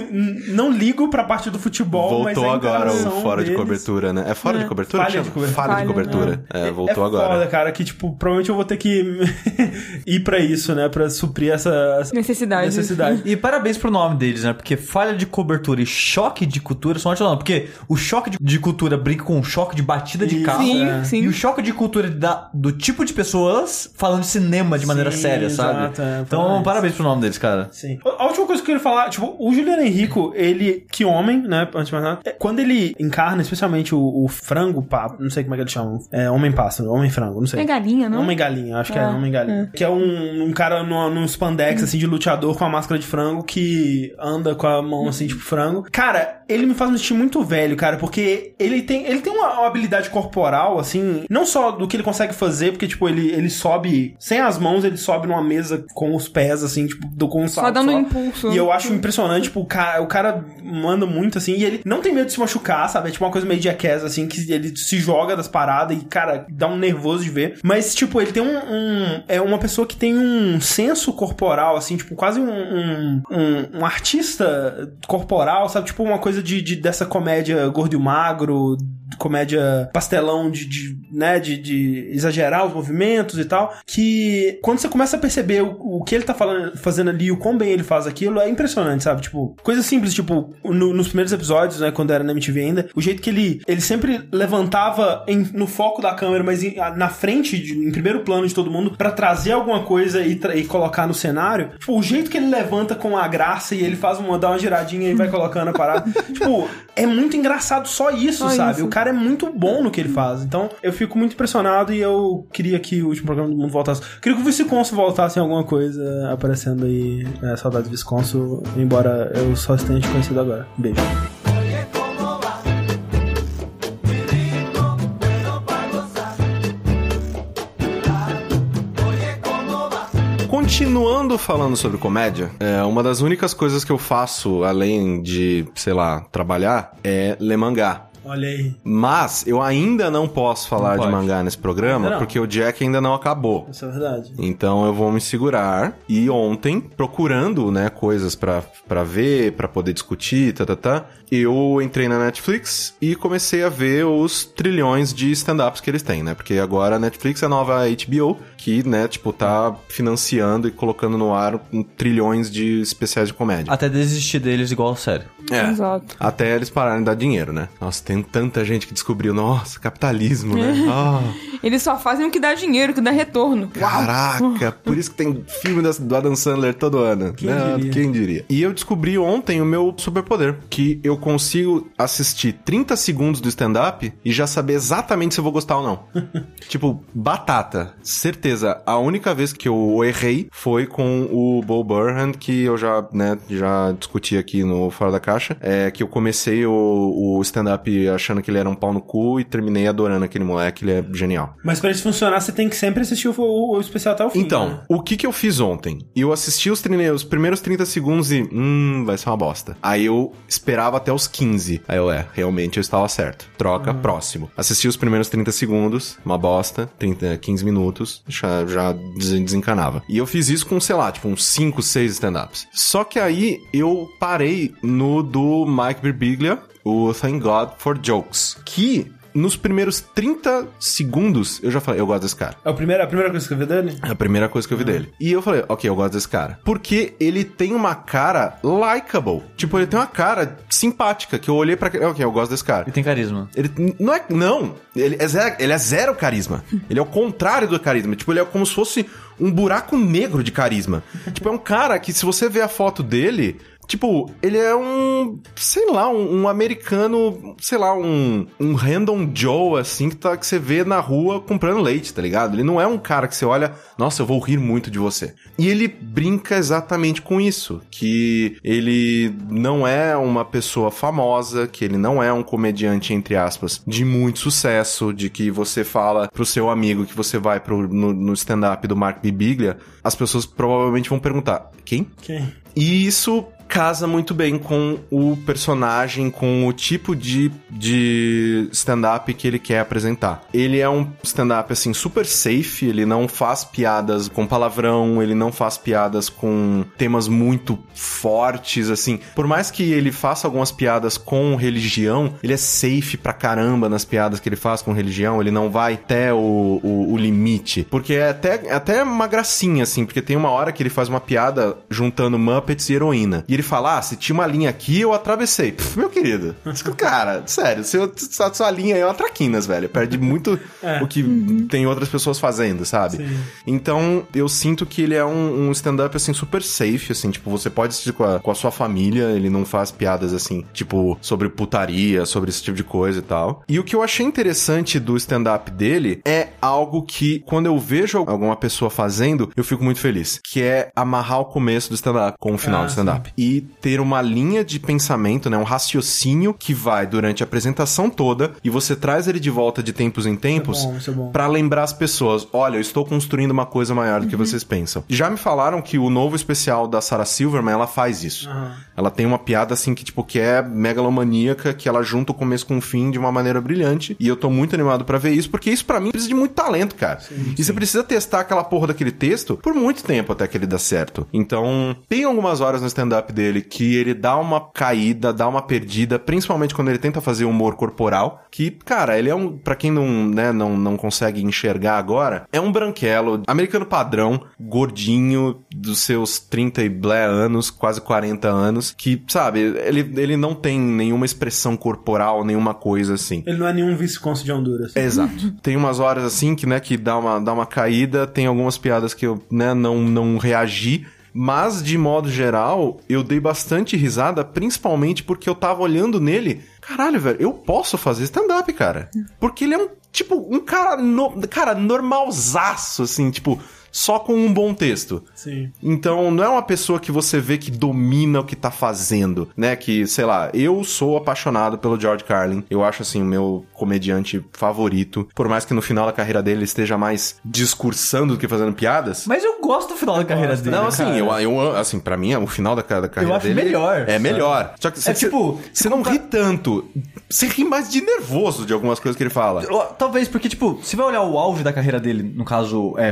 não ligo pra parte do futebol, mas Voltou a agora o fora de deles- cobertura, né? É fora de cobertura? Falha de cobertura. Falha de Falha, cobertura. É, voltou é agora. foda, cara, que, tipo, provavelmente eu vou ter que (laughs) ir pra isso, né? Pra suprir essa Necessidade. necessidade. E parabéns pro nome deles, né? Porque falha de cobertura e choque de cultura são ótimos nomes. Porque o choque de, cultura brinca com o choque de batida de carro. Sim, É. sim. E o choque de cultura da- do tipo de pessoas falando de cinema de maneira Sim, séria, sabe? exato, é, então, parabéns. parabéns pro nome deles, cara. Sim. A última coisa que eu queria falar, tipo, o Juliano Henrico, ele, que homem, né, antes de mais nada, é, quando ele encarna, especialmente o, o frango, pá, não sei como é que eles chamam, é homem pássaro, homem frango, não sei. É galinha, não? Homem galinha, acho que é, É, homem galinha. Que é um, um cara num spandex, assim, de luteador com a máscara de frango que anda com a mão, assim, tipo frango. Cara, ele me faz me sentir muito velho, cara, porque ele tem, ele tem uma, uma habilidade corporal, assim, não só do que ele consegue fazer, porque, tipo, ele, ele sobe, sem as mãos, ele sobe numa mesa com os pés, assim, tipo, do, com um Só salto dando impulso. E eu acho impressionante, tipo, o cara, o cara manda muito, assim, e ele não tem medo de se machucar, sabe? É tipo uma coisa meio jackass, assim, que ele se joga das paradas e, cara, dá um nervoso de ver. Mas, tipo, ele tem um... um- é uma pessoa que tem um senso corporal, assim, tipo, quase um... um, um- um artista corporal, sabe? Tipo, uma coisa de, de- dessa comédia gordo e magro, comédia pastelão de, de né, de, de exagerar os movimentos e tal, que quando você começa a perceber o, o que ele tá falando, fazendo ali, o quão bem ele faz aquilo, é impressionante, sabe? Tipo, coisa simples, tipo, no- nos primeiros episódios, né, quando era na MTV ainda, o jeito que ele, ele sempre levantava em- no foco da câmera, mas em- na frente, de- em primeiro plano de todo mundo, pra trazer alguma coisa e, tra- e colocar no cenário, tipo, o jeito que ele levanta com a graça e ele faz uma, dá uma giradinha e vai colocando a parada, (laughs) tipo, é muito engraçado só isso, Só sabe? isso. O cara é muito bom no que ele faz. Então, eu fico muito impressionado e eu queria que o último programa do mundo voltasse. Queria que o Visconso voltasse em alguma coisa aparecendo aí. É, saudades Visconso, embora eu só tenha te conhecido agora. Beijo. Continuando falando sobre comédia, é, uma das únicas coisas que eu faço, além de, sei lá, trabalhar, é ler mangá. Olha aí. Mas eu ainda não posso falar Não de mangá nesse programa, porque o Jack ainda não acabou. Isso é verdade. Então eu vou me segurar. E ontem, procurando, né, coisas pra, pra ver, pra poder discutir, tá, tá, tá, eu entrei na Netflix e comecei a ver os trilhões de stand-ups que eles têm, né? Porque agora a Netflix é a nova HBO, que, né, tipo, tá financiando e colocando no ar um, trilhões de especiais de comédia. Até desistir deles igual a sério. É. Exato. Até eles pararem de dar dinheiro, né? Nossa, tem tanta gente que descobriu, nossa, capitalismo, né? Ah. Eles só fazem o que dá dinheiro, o que dá retorno. Caraca, por isso que tem filme do Adam Sandler todo ano. Quem né? diria? Quem diria? E eu descobri ontem o meu superpoder, que eu consigo assistir 30 segundos do stand-up e já saber exatamente se eu vou gostar ou não. (laughs) tipo, batata. Certeza. A única vez que eu errei foi com o Bo Burnham, que eu já, né, já discuti aqui no Fora da Caixa. É que eu comecei o, o stand-up achando que ele era um pau no cu e terminei adorando aquele moleque, ele é genial. Mas pra isso funcionar, você tem que sempre assistir o, o- o especial até o fim. Então, né? o que que eu fiz ontem? Eu assisti os, os primeiros 30 segundos e, hum, vai ser uma bosta. Aí eu esperava até os 15. Aí eu, é, realmente eu estava certo. Troca, próximo. Assisti os primeiros 30 segundos, uma bosta, 30, 15 minutos, já, já des- desencanava. E eu fiz isso com, sei lá, tipo, uns 5, 6 stand-ups. Só que aí eu parei no do Mike Birbiglia, o Thank God for Jokes, que... Nos primeiros 30 segundos, eu já falei, eu gosto desse cara. É a primeira, a primeira coisa que você viu dele? É a primeira coisa que eu vi dele. E eu falei, ok, eu gosto desse cara. Porque ele tem uma cara likable. Tipo, ele tem uma cara simpática, que eu olhei pra... Ok, eu gosto desse cara. E tem carisma. Ele não é. Não! Ele é, zero, ele é zero carisma. (laughs) Ele é o contrário do carisma. Tipo, ele é como se fosse um buraco negro de carisma. tipo, é um cara que, se você ver a foto dele. Tipo, ele é um. Sei lá, um, um americano. Sei lá, um. Um random Joe, assim, que, tá, que você vê na rua comprando leite, tá ligado? Ele não é um cara que você olha. Nossa, eu vou rir muito de você. E ele brinca exatamente com isso. Que ele não é uma pessoa famosa, que ele não é um comediante, entre aspas, de muito sucesso, de que você fala pro seu amigo que você vai pro, no, no stand-up do Mark Bibiglia, as pessoas provavelmente vão perguntar: quem? Quem? E isso casa muito bem com o personagem, com o tipo de, de stand-up que ele quer apresentar. Ele é um stand-up, assim, super safe, ele não faz piadas com palavrão, ele não faz piadas com temas muito fortes, assim. Por mais que ele faça algumas piadas com religião, ele é safe pra caramba nas piadas que ele faz com religião, ele não vai até o, o, o limite. Porque é até, é até uma gracinha, assim, porque tem uma hora que ele faz uma piada juntando Muppets e heroína. E ele fala: Ah, se tinha uma linha aqui, eu atravessei. Pff, meu querido. (laughs) Cara, sério, seu, sua, sua linha aí é uma traquinas, velho. Perde muito É. o que tem outras pessoas fazendo, sabe? Sim. Então, eu sinto que ele é um, um stand-up, assim, super safe, assim, tipo, você pode assistir com a, com a sua família, ele não faz piadas, assim, tipo, sobre putaria, sobre esse tipo de coisa e tal. E o que eu achei interessante do stand-up dele é algo que, quando eu vejo alguma pessoa fazendo, eu fico muito feliz, que é amarrar o começo do stand-up com o final Ah, do stand-up. E ter uma linha de pensamento, né, um raciocínio que vai durante a apresentação toda e você traz ele de volta de tempos em tempos é bom. Pra lembrar as pessoas, olha, eu estou construindo uma coisa maior do que vocês pensam. Já me falaram que o novo especial da Sarah Silverman, ela faz isso. Aham. Ela tem uma piada assim que tipo que é megalomaníaca, que ela junta o começo com o fim de uma maneira brilhante, e eu tô muito animado pra ver isso, porque isso pra mim precisa de muito talento, cara. e você precisa testar aquela porra daquele texto por muito tempo até que ele dá certo. Então, tem algumas horas no stand-up dele que ele dá uma caída, dá uma perdida, principalmente quando ele tenta fazer humor corporal, que, cara, ele é um, Pra quem não, né, não, não consegue enxergar agora, é um branquelo, americano padrão, gordinho, dos seus 30 e blé anos, quase 40 anos, que, sabe, ele, ele não tem nenhuma expressão corporal, nenhuma coisa assim. Ele não é nenhum vice-consul de Honduras. Exato. Tem umas horas assim que, né, que dá uma, dá uma caída, tem algumas piadas que eu, né, não, não reagi. Mas, de modo geral, eu dei bastante risada, principalmente porque eu tava olhando nele. Caralho, velho, eu posso fazer stand-up, cara. Porque ele é um, tipo, um cara, no, cara, normalzaço, assim, tipo, só com um bom texto. Sim. Então, não é uma pessoa que você vê que domina o que tá fazendo, né? Que, sei lá, eu sou apaixonado pelo George Carlin. Eu acho, assim, o meu comediante favorito. Por mais que no final da carreira dele ele esteja mais discursando do que fazendo piadas. Mas eu gosto do final da carreira dele. Não, assim, cara. eu, eu, assim, pra mim, o final da, ca- da carreira acho dele melhor, É sabe? melhor. Só que você, É tipo, você não ri tanto. Você ri mais de nervoso de algumas coisas que ele fala. Eu- Talvez porque, tipo, se vai olhar o auge da carreira dele, no caso, é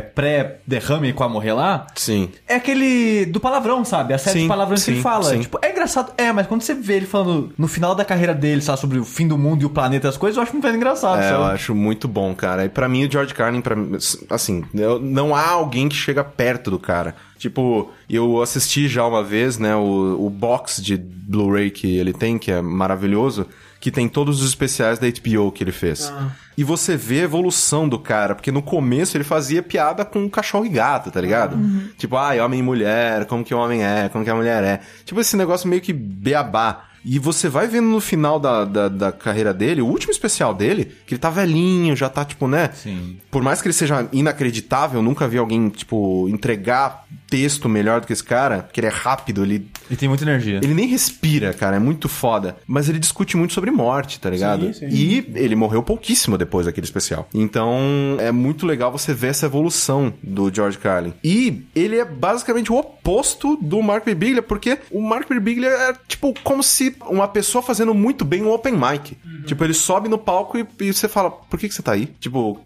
pré-derrame com a morrer lá, Sim. é aquele do palavrão, sabe? A série Sim, de palavrões que sim, ele fala. sim. Tipo, é engraçado. É, mas quando você vê ele falando no final da carreira dele, sabe, sobre o fim do mundo e o planeta e as coisas, eu acho muito engraçado, É, eu sabe? acho muito bom, cara. E pra mim, o George Carlin, mim, assim, eu- não há alguém que chega perto do cara. Tipo, eu assisti já uma vez, né, o, o box de Blu-ray que ele tem, que é maravilhoso, que tem todos os especiais da HBO que ele fez. E você vê a evolução do cara, porque no começo ele fazia piada com cachorro e gato, tá ligado? Tipo, ai, homem e mulher, como que o homem é, como que a mulher é. Tipo, esse negócio meio que beabá. E você vai vendo no final da, da, da carreira dele, o último especial dele, que ele tá velhinho, já tá, tipo, né? Sim. Por mais que ele seja inacreditável, eu nunca vi alguém, tipo, entregar texto melhor do que esse cara, porque ele é rápido, ele, E tem muita energia. ele nem respira, cara, é muito foda. Mas ele discute muito sobre morte, tá ligado? Sim, sim. E ele morreu pouquíssimo depois daquele especial. Então, é muito legal você ver essa evolução do George Carlin. E ele é basicamente o oposto do Mark Birbiglia, porque o Mark Birbiglia é, tipo, como se uma pessoa fazendo muito bem um open mic. Tipo, ele sobe no palco e, e você fala, por que, que você tá aí? Tipo,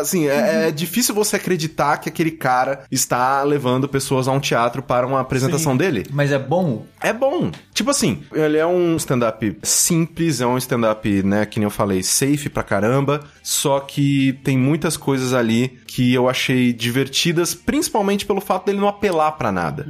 assim, é, é difícil você acreditar que aquele cara está levando pessoas a um teatro para uma apresentação dele. Mas é bom. É bom. Tipo assim, ele é um stand-up simples, é um stand-up, né, que nem eu falei, safe pra caramba, só que tem muitas coisas ali que eu achei divertidas, principalmente pelo fato dele não apelar pra nada.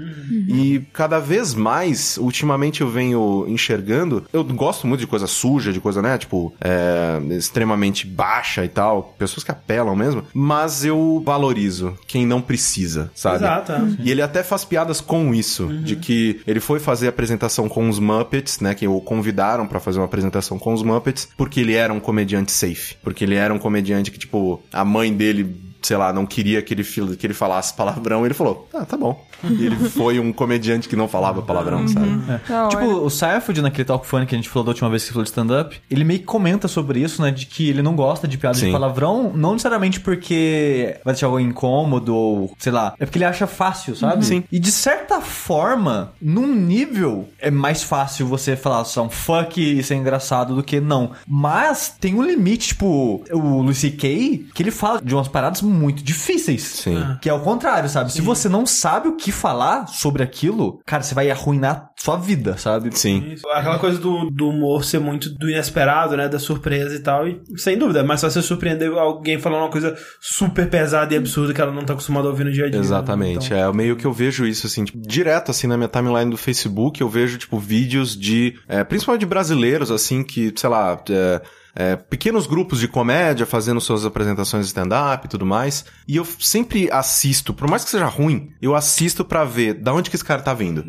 E cada vez mais, ultimamente eu venho enxergando, eu gosto muito de coisa suja, de coisa, né, tipo, é, extremamente baixa e tal, pessoas que apelam mesmo, mas eu valorizo quem não precisa, sabe? Exato, é. E ele até faz piadas com isso, de que ele foi fazer a apresentação com os Muppets, né, que o convidaram pra fazer uma apresentação com os Muppets, porque ele era um comediante safe, porque ele era um comediante que tipo a mãe dele sei lá, não queria que ele, que ele falasse palavrão, e ele falou, ah, tá bom. E ele foi um comediante que não falava palavrão, sabe? Da Tipo, hora. o Seinfeld, naquele Talk Funny que a gente falou da última vez que falou de stand-up, ele meio que comenta sobre isso, né? De que ele não gosta de piada Sim. de palavrão, não necessariamente porque vai deixar alguém incômodo ou, sei lá, é porque ele acha fácil, sabe? Sim. E de certa forma, num nível, é mais fácil você falar só um fuck e ser engraçado do que não. Mas tem um limite, tipo, o Lucy C.K., que ele fala de umas paradas muito difíceis. Sim. Que é o contrário, sabe? Se você não sabe o que falar sobre aquilo, cara, você vai arruinar sua vida, sabe? Sim. Isso. Aquela coisa do, do humor ser muito do inesperado, né? Da surpresa e tal. E sem dúvida, mais fácil você surpreender alguém falando uma coisa super pesada e absurda que ela não tá acostumada a ouvir no dia a dia. né? Exatamente. Então, É meio que eu vejo isso, assim, tipo, direto, assim, na minha timeline do Facebook, eu vejo, tipo, vídeos de, é, principalmente de brasileiros, assim, que, sei lá, é, é, pequenos grupos de comédia fazendo suas apresentações de stand-up e tudo mais. E eu sempre assisto, por mais que seja ruim, eu assisto pra ver da onde que esse cara tá vindo.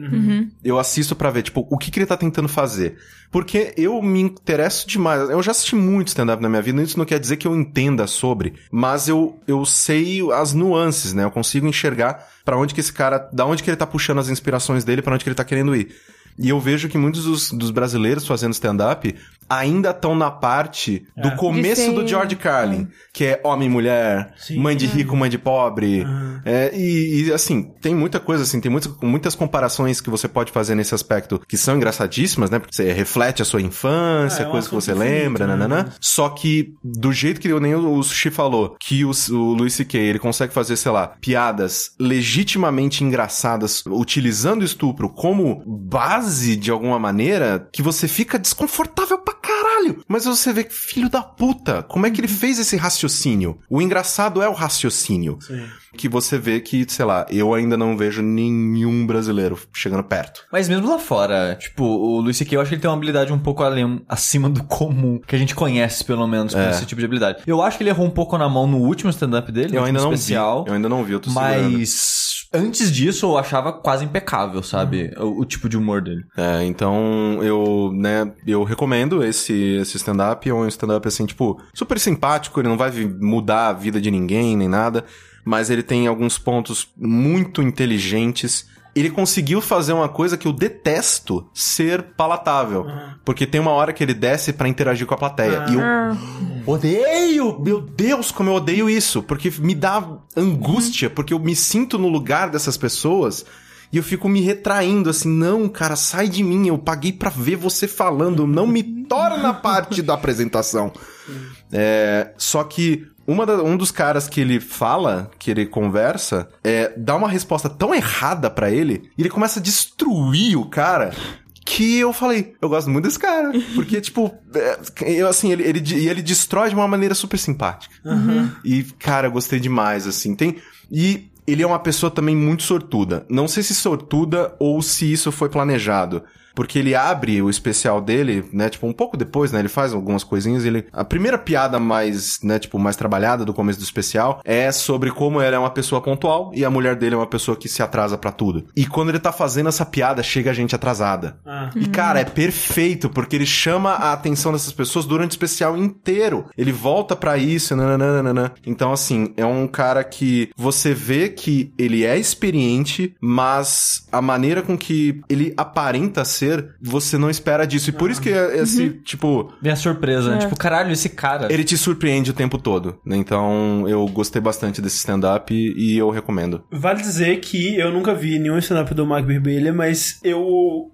Eu assisto pra ver, tipo, o que, que ele tá tentando fazer. Porque eu me interesso demais. Eu já assisti muito stand-up na minha vida, isso não quer dizer que eu entenda sobre, mas eu, eu sei as nuances, né? Eu consigo enxergar pra onde que esse cara, da onde que ele tá puxando as inspirações dele, pra onde que ele tá querendo ir. E eu vejo que muitos dos, dos brasileiros fazendo stand-up ainda estão na parte do começo De ser- do George Carlin, que é homem e mulher, Sim. mãe de rico, mãe de pobre. É, e, e, assim, tem muita coisa, assim, tem muitas, muitas comparações que você pode fazer nesse aspecto que são engraçadíssimas, né? Porque você reflete a sua infância, É, é um coisas que você lembra, né? nananã. Só que, do jeito que eu- nem o, o Sushi falou, que o, o Louis C.K., ele consegue fazer, sei lá, piadas legitimamente engraçadas, utilizando o estupro como base de alguma maneira, que você fica desconfortável pra caralho. Mas você vê, filho da puta, como é que ele fez esse raciocínio? O engraçado é o raciocínio. Sim. Que você vê que, sei lá, eu ainda não vejo nenhum brasileiro chegando perto. Mas mesmo lá fora, tipo, o Luis C.K. eu acho que ele tem uma habilidade um pouco além, acima do comum, que a gente conhece, pelo menos, com É. esse tipo de habilidade. Eu acho que ele errou um pouco na mão no último stand-up dele, Eu no ainda não especial. vi. Eu ainda não vi, eu tô segurando. Mas antes disso eu achava quase impecável, sabe? O, o tipo de humor dele. É, então eu, né, eu recomendo esse, esse stand-up. É um stand-up, assim, tipo, super simpático. Ele não vai mudar a vida de ninguém, nem nada. Mas ele tem alguns pontos muito inteligentes. Ele conseguiu fazer uma coisa que eu detesto ser palatável. Porque tem uma hora que ele desce pra interagir com a plateia. E eu odeio! Meu Deus, como eu odeio isso! Porque me dá angústia, porque eu me sinto no lugar dessas pessoas e eu fico me retraindo assim, não, cara, sai de mim, eu paguei pra ver você falando, não me torna (laughs) parte da apresentação. É, só que uma da- um dos caras que ele fala, que ele conversa, é, dá uma resposta tão errada pra ele, e ele começa a destruir o cara. Que eu falei, eu gosto muito desse cara. (laughs) Porque, tipo, é, eu, assim, ele, ele, e ele destrói de uma maneira super simpática. E, cara, eu gostei demais, assim. Tem. E ele é uma pessoa também muito sortuda. Não sei se sortuda ou se isso foi planejado. Porque ele abre o especial dele, né, tipo, um pouco depois, né, ele faz algumas coisinhas, ele... A primeira piada mais, né, tipo, mais trabalhada do começo do especial é sobre como ele é uma pessoa pontual e a mulher dele é uma pessoa que se atrasa pra tudo. E quando ele tá fazendo essa piada, chega a gente atrasada. Ah. E, cara, é perfeito, porque ele chama a atenção dessas pessoas durante o especial inteiro. Ele volta pra isso, nananana. Então, assim, é um cara que você vê que ele é experiente, mas a maneira com que ele aparenta ser, você não espera disso. E por isso que é esse, tipo, Minha surpresa, né? Tipo, caralho, esse cara. ele te surpreende o tempo todo. né? Então, eu gostei bastante desse stand-up e eu recomendo. Vale dizer que eu nunca vi nenhum stand-up do Mark Birbiglia, mas eu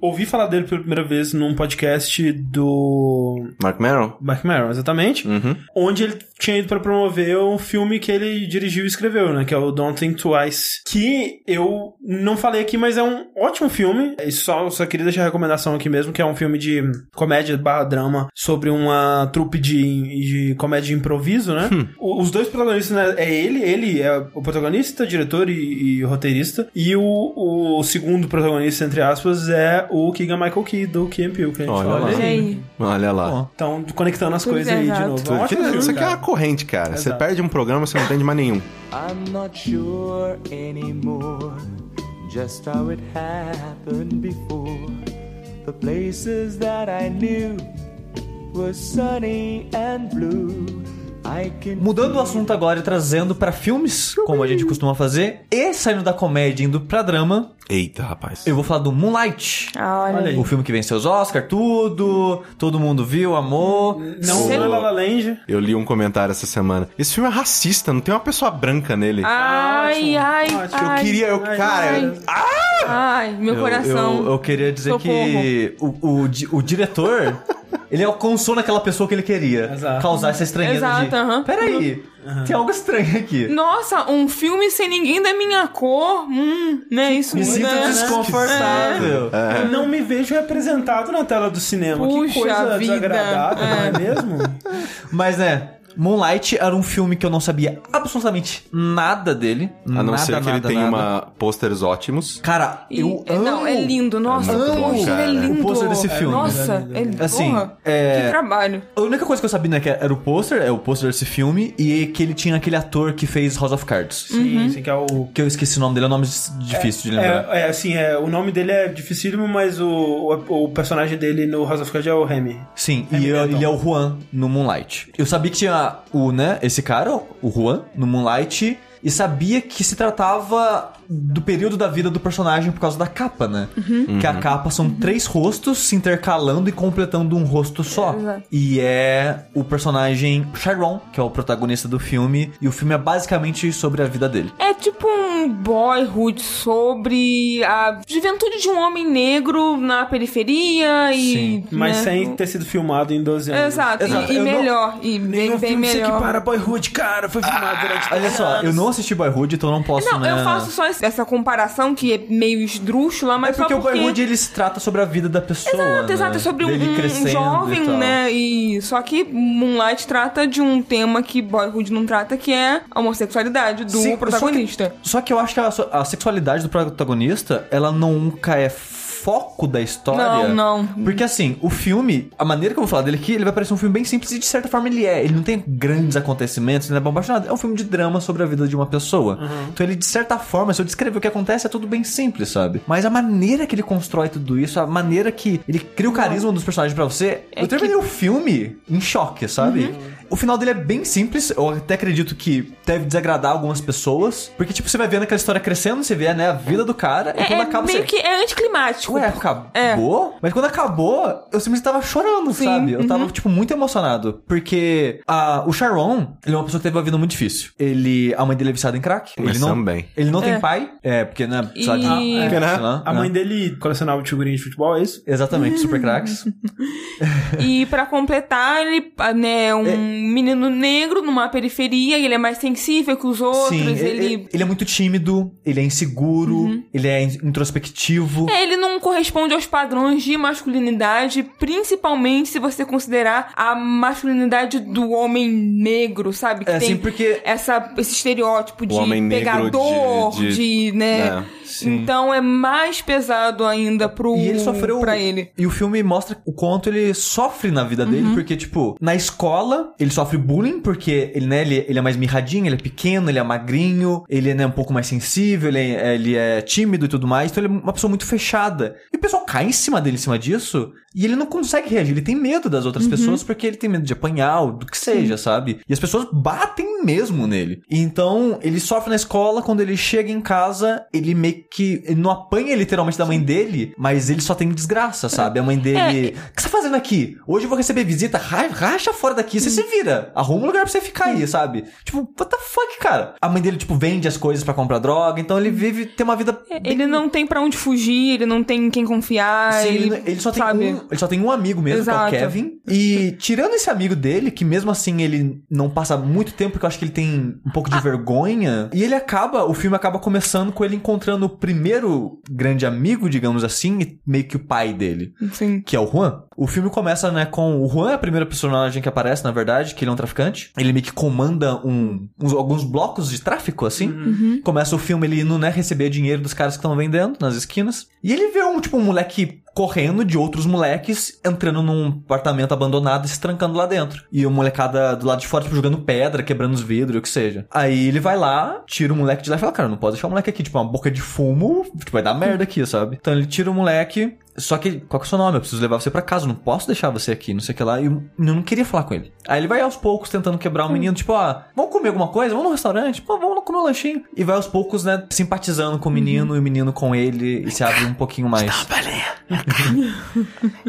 ouvi falar dele pela primeira vez num podcast do Mark Merrill? Mark Maron, exatamente, Uhum. onde ele tinha ido pra promover um filme que ele dirigiu e escreveu, né, que é o Don't Think Twice, que eu não falei aqui, mas é um ótimo filme, e só, só queria deixar a recomendação aqui mesmo, que é um filme de comédia barra drama sobre uma trupe de, de comédia de improviso, né? O- Os dois protagonistas, né, é ele, ele é o protagonista, diretor e, e roteirista, e o, o segundo protagonista, entre aspas, é o Keegan Michael Key, do Key and Peele, que a gente Olha olha lá. aí. Olha aí. Olha lá. Então, conectando as Tudo coisas aí de novo. É Tudo que- filme, isso aqui é cara. uma corrente, cara. Você Exato. perde um programa, você não entende mais nenhum. I'm not sure anymore just how it happened before. The places that I knew were sunny and blue. Mudando o assunto agora e trazendo pra filmes, como a gente costuma fazer, e saindo da comédia e indo pra drama, Eita, rapaz. eu vou falar do Moonlight. Ah, olha, Olha aí. O filme que venceu os Oscar, tudo, todo mundo viu, amou. Não, é lá. La La Land. Eu li um comentário essa semana. Esse filme é racista, não tem uma pessoa branca nele. Ai, Ótimo, ai, ótimo. eu ai. queria, eu, ai, cara, ai. Ai, meu Eu- coração. Eu, eu queria dizer que o, o, o diretor, (laughs) ele alcançou naquela pessoa que ele queria. Exato. Causar essa estranheza Exato, de... aham. Peraí, tem algo estranho aqui. Nossa, um filme sem ninguém da minha cor. Hum, né? Isso Me sinto né? desconfortável. Eu Não me vejo representado na tela do cinema. que Puxa coisa vida. desagradável, não é mesmo? Mas né, Moonlight era um filme que eu não sabia absolutamente nada dele. A não nada, ser que ele nada, tenha nada. uma pôsteres ótimos. Cara, E- eu é, amo... Não, é lindo. Nossa, É muito bom, cara. ele é lindo. O pôster desse filme. Nossa, É lindo, ele, Assim, porra, é- que trabalho. A única coisa que eu sabia, né, que era o pôster, é o pôster desse filme, e que ele tinha aquele ator que fez House of Cards. Sim, sim, que é o... Que eu esqueci o nome dele, é um nome difícil de lembrar. É, é, assim, é, o nome dele é dificílimo, mas o, o, o personagem dele no House of Cards é o Remy. Sim, É e eu- ele é o Juan no Moonlight. Eu sabia que tinha o, né, esse cara, o Juan, no Moonlight, e sabia que se tratava do período da vida do personagem por causa da capa, né? Que a capa são três rostos se intercalando e completando um rosto só. Exato. E é o personagem Chiron, que é o protagonista do filme, e o filme é basicamente sobre a vida dele. É tipo um boyhood sobre a juventude de um homem negro na periferia e. Sim, Mas né? sem ter sido filmado em 12 anos. Exato, Exato. e, e Eu não- melhor. E bem, bem filme se melhor. equipara a Boyhood, cara. Foi filmado durante Olha 10 só, anos. eu não assisti Boyhood, então não posso, Não, né... eu faço só esse- essa comparação que é meio esdrúxula, mas É porque só o porque... Boyhood, ele se trata sobre a vida da pessoa, Exato, né? exato, é sobre um, Dele um e jovem, tal. né? E só que Moonlight trata de um tema que Boyhood não trata, que é a homossexualidade do Sim, protagonista. Só que, só que eu acho que a, a sexualidade do protagonista, ela nunca é foco da história. Não, não. Porque assim, o filme, a maneira que eu vou falar dele aqui, ele vai parecer um filme bem simples e de certa forma ele é. Ele não tem grandes acontecimentos, ele não é bombástico, nada. É um filme de drama sobre a vida de uma pessoa. Então ele, de certa forma, se eu descrever o que acontece, é tudo bem simples, sabe? Mas a maneira que ele constrói tudo isso, a maneira que ele cria o carisma dos personagens pra você, É eu terminei o filme em choque, sabe? O final dele é bem simples, eu até acredito que deve desagradar algumas pessoas, porque tipo, você vai vendo aquela história crescendo, você vê, né, a vida do cara, e É, quando é acaba meio você... que é anticlimático. Ué, acabou? Mas quando acabou, eu simplesmente tava chorando, Sim, sabe? Eu tava, uhum. tipo, muito emocionado. Porque a, o Sharon, ele é uma pessoa que teve uma vida muito difícil. Ele, a mãe dele é viciada em crack. Mas ele não, também. Ele não tem É. pai. É, porque, né, E- lá, de- É, sei né? lá, A né? mãe dele colecionava figurinhas de futebol, é isso? Exatamente, super cracks. (laughs) E pra completar, ele né, é um menino negro numa periferia, e ele é mais sensível que os outros, Sim, ele... ele, é muito tímido, ele é inseguro, ele é in- introspectivo. É, ele não corresponde aos padrões de masculinidade, principalmente se você considerar a masculinidade do homem negro, sabe? Que É, tem assim, porque- essa, esse estereótipo de homem negro pegador, de- de, de- né? É, sim. Então é mais pesado ainda pro E ele sofreu. pra ele. E o filme mostra o quanto ele sofre na vida dele, Uhum. porque, tipo, na escola, ele sofre bullying, porque ele, né, ele, ele é mais mirradinho, ele é pequeno, ele é magrinho, ele é né, um pouco mais sensível, ele é, ele é tímido e tudo mais, então ele é uma pessoa muito fechada. E o pessoal cai em cima dele, em cima disso, e ele não consegue reagir, ele tem medo das Uhum. outras pessoas, porque ele tem medo de apanhar, ou do que seja, sabe? E as pessoas batem mesmo nele. Então, ele sofre na escola, quando ele chega em casa, ele meio que. Ele não apanha literalmente da mãe dele, mas ele só tem desgraça, sabe? A mãe dele. É, O que você tá fazendo aqui? Hoje eu vou receber visita, ra- racha fora daqui, você se vira. Arruma um lugar pra você ficar aí, sabe? Tipo, what the fuck, cara? A mãe dele, tipo, vende as coisas pra comprar droga, então ele vive, tem uma vida. É, bem- Ele não tem pra onde fugir, ele não tem em quem confiar. Sim, ele, ele, ele só tem sabe? um, ele só tem um amigo mesmo, que é o Exato. Kevin. E tirando esse amigo dele, que mesmo assim ele não passa muito tempo, porque eu acho que ele tem um pouco Ah. de vergonha. E ele acaba, o filme acaba começando com ele encontrando o primeiro grande amigo, digamos assim, e meio que o pai dele. Sim. Que é o Juan. O filme começa, né, com... O Juan é a primeira personagem que aparece, na verdade, que ele é um traficante. Ele meio que comanda um, uns- alguns blocos de tráfico, assim. Uhum. Começa o filme ele indo, né, receber dinheiro dos caras que estão vendendo nas esquinas. E ele vê um, tipo, um moleque correndo de outros moleques, entrando num apartamento abandonado e se trancando lá dentro. E o molecada do lado de fora, tipo, jogando pedra, quebrando os vidros, o que seja. Aí ele vai lá, tira o moleque de lá e fala, cara, não pode deixar o moleque aqui, tipo, uma boca de fumo, tipo, vai dar merda aqui, sabe? Então ele tira o moleque, só que, qual que é o seu nome? Eu preciso levar você pra casa, não posso deixar você aqui, não sei o que lá. E eu não queria falar com ele. Aí ele vai aos poucos tentando quebrar o menino, tipo, ah, vamos comer alguma coisa? Vamos no restaurante? Pô, vamos comer um lanchinho. E vai aos poucos, né, simpatizando com o menino e o menino com ele e se abre um pouquinho mais.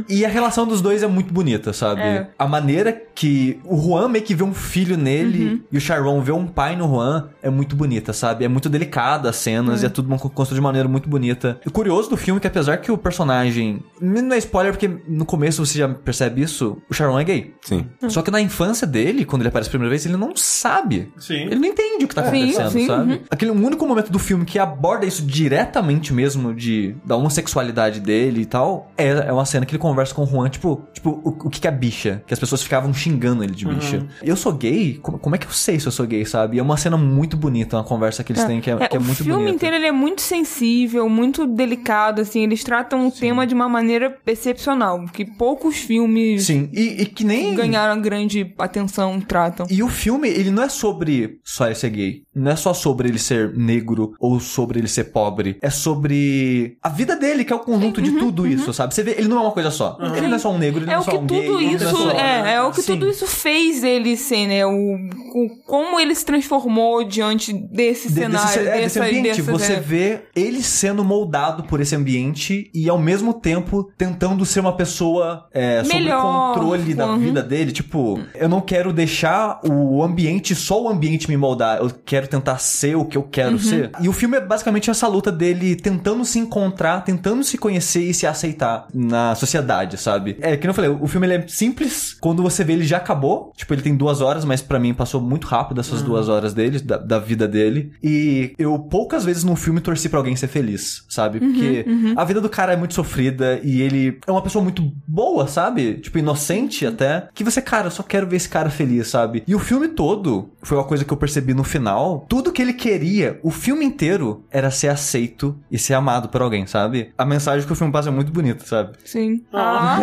E a relação dos dois é muito bonita, sabe? É. A maneira que o Juan meio que vê um filho nele e o Sharon vê um pai no Juan é muito bonita, sabe? É muito delicada as cenas e é tudo construído de maneira muito bonita. E o curioso do filme é que apesar que o personagem... Não é spoiler porque no começo você já percebe isso, o Sharon é gay. Sim. Só que na infância dele, quando ele aparece a primeira vez, ele não sabe. Sim. Ele não entende o que tá Sim, acontecendo, sim, sabe? uhum. Aquele único momento do filme que aborda isso diretamente mesmo de da homossexualidade dele e tal, é, é uma cena que ele conversa com o Juan, tipo, tipo o, o que, que é bicha? Que as pessoas ficavam xingando ele de bicha. Eu sou gay? Como, como é que eu sei se eu sou gay, sabe? E é uma cena muito bonita, uma conversa que eles têm que é, que é o muito filme bonita. inteiro ele é muito sensível, muito delicado, assim. Eles tratam o tema de uma maneira excepcional, que poucos filmes Sim, e, e que nem... ganharam grande atenção tratam. E o filme, ele não é sobre só ele ser gay. Não é só sobre ele ser negro ou sobre ele ser pobre. É sobre a vida dele, que é o conjunto de tudo isso, sabe? Você vê, ele não é uma coisa só. Ele não é só um negro, ele É não o é só que um gay. não isso é, só... é, é o que Sim. tudo isso fez ele ser, né? O, o- como ele se transformou diante desse De- cenário, desse, é, desse ambiente, dessas- você é. vê ele sendo moldado por esse ambiente e ao mesmo tempo tentando ser uma pessoa é, sob Melhor, controle da uhum. vida dele. Tipo, eu não quero deixar o ambiente, só o ambiente me moldar. Eu quero tentar ser o que eu quero Uhum. ser. E o filme é basicamente essa luta dele tentando se encontrar, tentando se conhecer e se aceitar na sociedade, sabe? É, que eu falei, o filme é simples. Quando você vê, ele já acabou. Tipo, ele tem duas horas, mas pra mim passou muito rápido essas duas horas dele, da, da vida dele. E eu poucas vezes num filme torci pra alguém ser feliz, sabe? Porque a vida do cara é muito sofrida. Sofrida e ele é uma pessoa muito boa, sabe? Tipo, inocente até. Que você, cara, eu só quero ver esse cara feliz, sabe? E o filme todo, foi uma coisa que eu percebi no final, tudo que ele queria, o filme inteiro, era ser aceito e ser amado por alguém, sabe? A mensagem que o filme passa é muito bonita, sabe? Sim. Ah.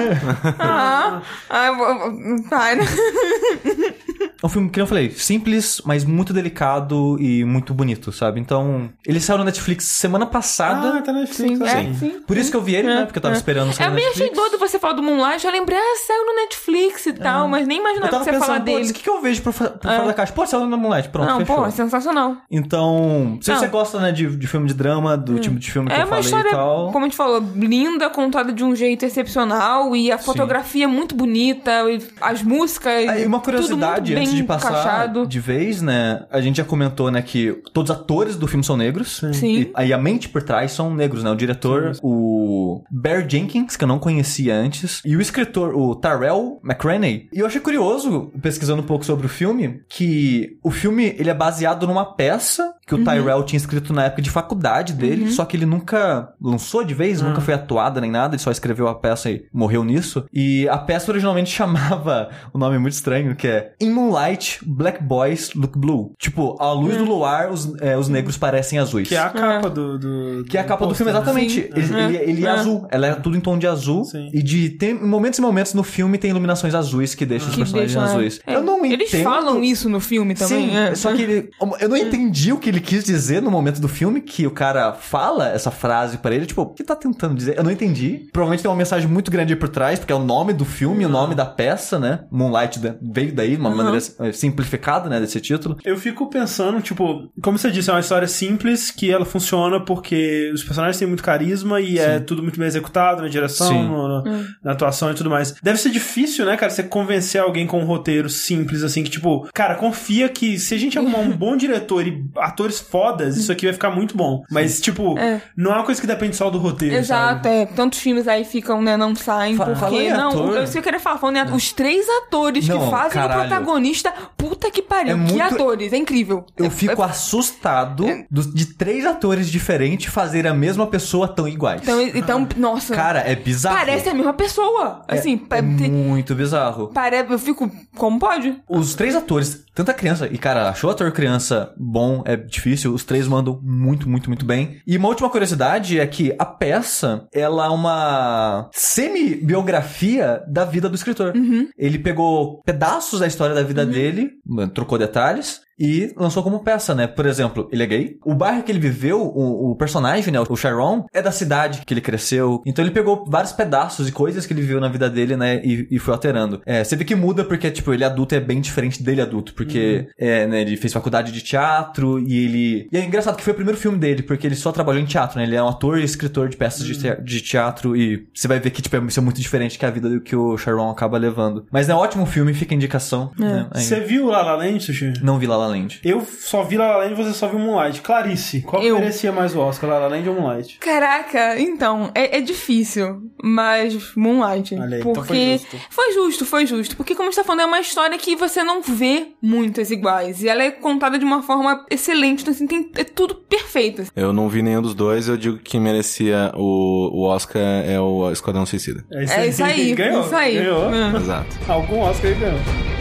Ah. Ah, vou- para. (laughs) É um filme que eu falei, simples, mas muito delicado e muito bonito, sabe? Então, ele saiu no Netflix semana passada. Ah, tá na Netflix. Sim, assim. é, sim. Por isso que eu vi ele, É, né? Porque eu tava é. esperando sair Eu no me achei doido você falar do Moonlight. Eu lembrei, ah, saiu no Netflix e tal, mas nem imaginava que você ia falar pô, o dele. que, que eu vejo por, por fora da caixa? Pô, saiu no Moonlight, pronto, Não, fechou. pô, é sensacional. Então, se Não. você gosta, né, de, de filme de drama, do tipo de filme que É eu falei história, e tal... como a gente falou, linda, contada de um jeito excepcional e a fotografia é muito bonita, e as músicas. Aí, uma tudo curiosidade, muito bem antes de passar encaixado. de vez, né? A gente já comentou, né, que todos os atores do filme são negros. Sim. E aí a mente por trás são negros, né? O diretor, o Bear Jenkins, que eu não conhecia antes, e o escritor, o Tyrell McCraney. E eu achei curioso, pesquisando um pouco sobre o filme, que o filme, ele é baseado numa peça que Uhum. o Tyrell tinha escrito na época de faculdade dele, só que ele nunca lançou de vez, nunca foi atuada nem nada, ele só escreveu a peça e morreu nisso. E a peça originalmente (laughs) chamava um nome muito estranho, que é In Moonlight, Black Boys Look Blue. Tipo, à luz do luar, os, é, os negros parecem azuis. Que é a capa do, do. Que é a capa do filme, né? exatamente. Sim. Ele, ele- ele é, É. azul. Ela é tudo em tom de azul. Sim. E de tem momentos e momentos no filme tem iluminações azuis que deixam os Que personagens deixa- azuis. é. Eu não Eles entendo. falam isso no filme também. Sim, é. só que ele, eu não entendi o que ele quis dizer no momento do filme, que o cara fala essa frase pra ele, tipo, o que tá tentando dizer? Eu não entendi. Provavelmente tem uma mensagem muito grande aí por trás, porque é o nome do filme, o nome da peça, né? Moonlight veio daí, de uma maneira eh, simplificada, né, desse título. Eu fico pensando, tipo, como você disse, é uma história simples que ela funciona porque os personagens têm muito carisma e é tudo muito bem executado na direção, Sim. no- no- na atuação e tudo mais. Deve ser difícil, né, cara, você convencer alguém com um roteiro simples, assim, que, tipo, cara, confia que se a gente arrumar um bom diretor e atores fodas, isso aqui vai ficar muito bom. Mas, tipo, É. não é uma coisa que depende só do roteiro. Exato, sabe? é. Tantos filmes aí ficam, né, não saem, Fa- porque... fala em não, ator. eu sei que eu queria falar, falando ator, os três atores Não, que fazem caralho. o protagonista, puta que pariu, É que muito- atores, é incrível. Eu É- fico é- assustado dos- de três atores diferentes fazerem a mesma pessoa tão iguais. Então, então, nossa, Cara, é bizarro. parece a mesma pessoa. É- Assim, é te- muito bizarro. parece, eu fico, como pode? Os três atores, tanta criança, e cara, achou o ator criança bom, é difícil, os três mandam muito, muito, muito bem. E uma última curiosidade é que a peça, ela é uma semi-biografia da vida do escritor. Ele pegou pedaços da história da vida dele, trocou detalhes, e lançou como peça, né? Por exemplo, ele é gay. O bairro que ele viveu, o, o personagem, né? O Sharon, é da cidade que ele cresceu. Então ele pegou vários pedaços e coisas que ele viveu na vida dele, né? E, e foi alterando. É, você vê que muda porque, tipo, ele adulto é bem diferente dele adulto. Porque, é, né? Ele fez faculdade de teatro e ele... E é engraçado que foi o primeiro filme dele, porque ele só trabalhou em teatro, né? Ele é um ator e escritor de peças de, te- de teatro e você vai ver que, tipo, isso é muito diferente que a vida do que o Sharon acaba levando. Mas é um ótimo filme, fica a indicação. Né? Aí, Você viu La La Land, Sushi? Não vi La La Land. Eu só vi La La Land e você só viu Moonlight. Clarice, qual que Eu. merecia mais o Oscar, La La Land ou Moonlight? Caraca, então, é, é difícil, mas Moonlight. Olha aí, então porque foi justo. foi justo, foi justo. Porque, como a gente tá falando, é uma história que você não vê muitas iguais. E ela é contada de uma forma excelente, então, assim, tem, é tudo perfeito. Eu não vi nenhum dos dois, eu digo que quem merecia o, o Oscar é o Esquadrão Suicida. É isso aí, ganhou, isso aí. Ganhou. É. Exato. Algum Oscar ele ganhou.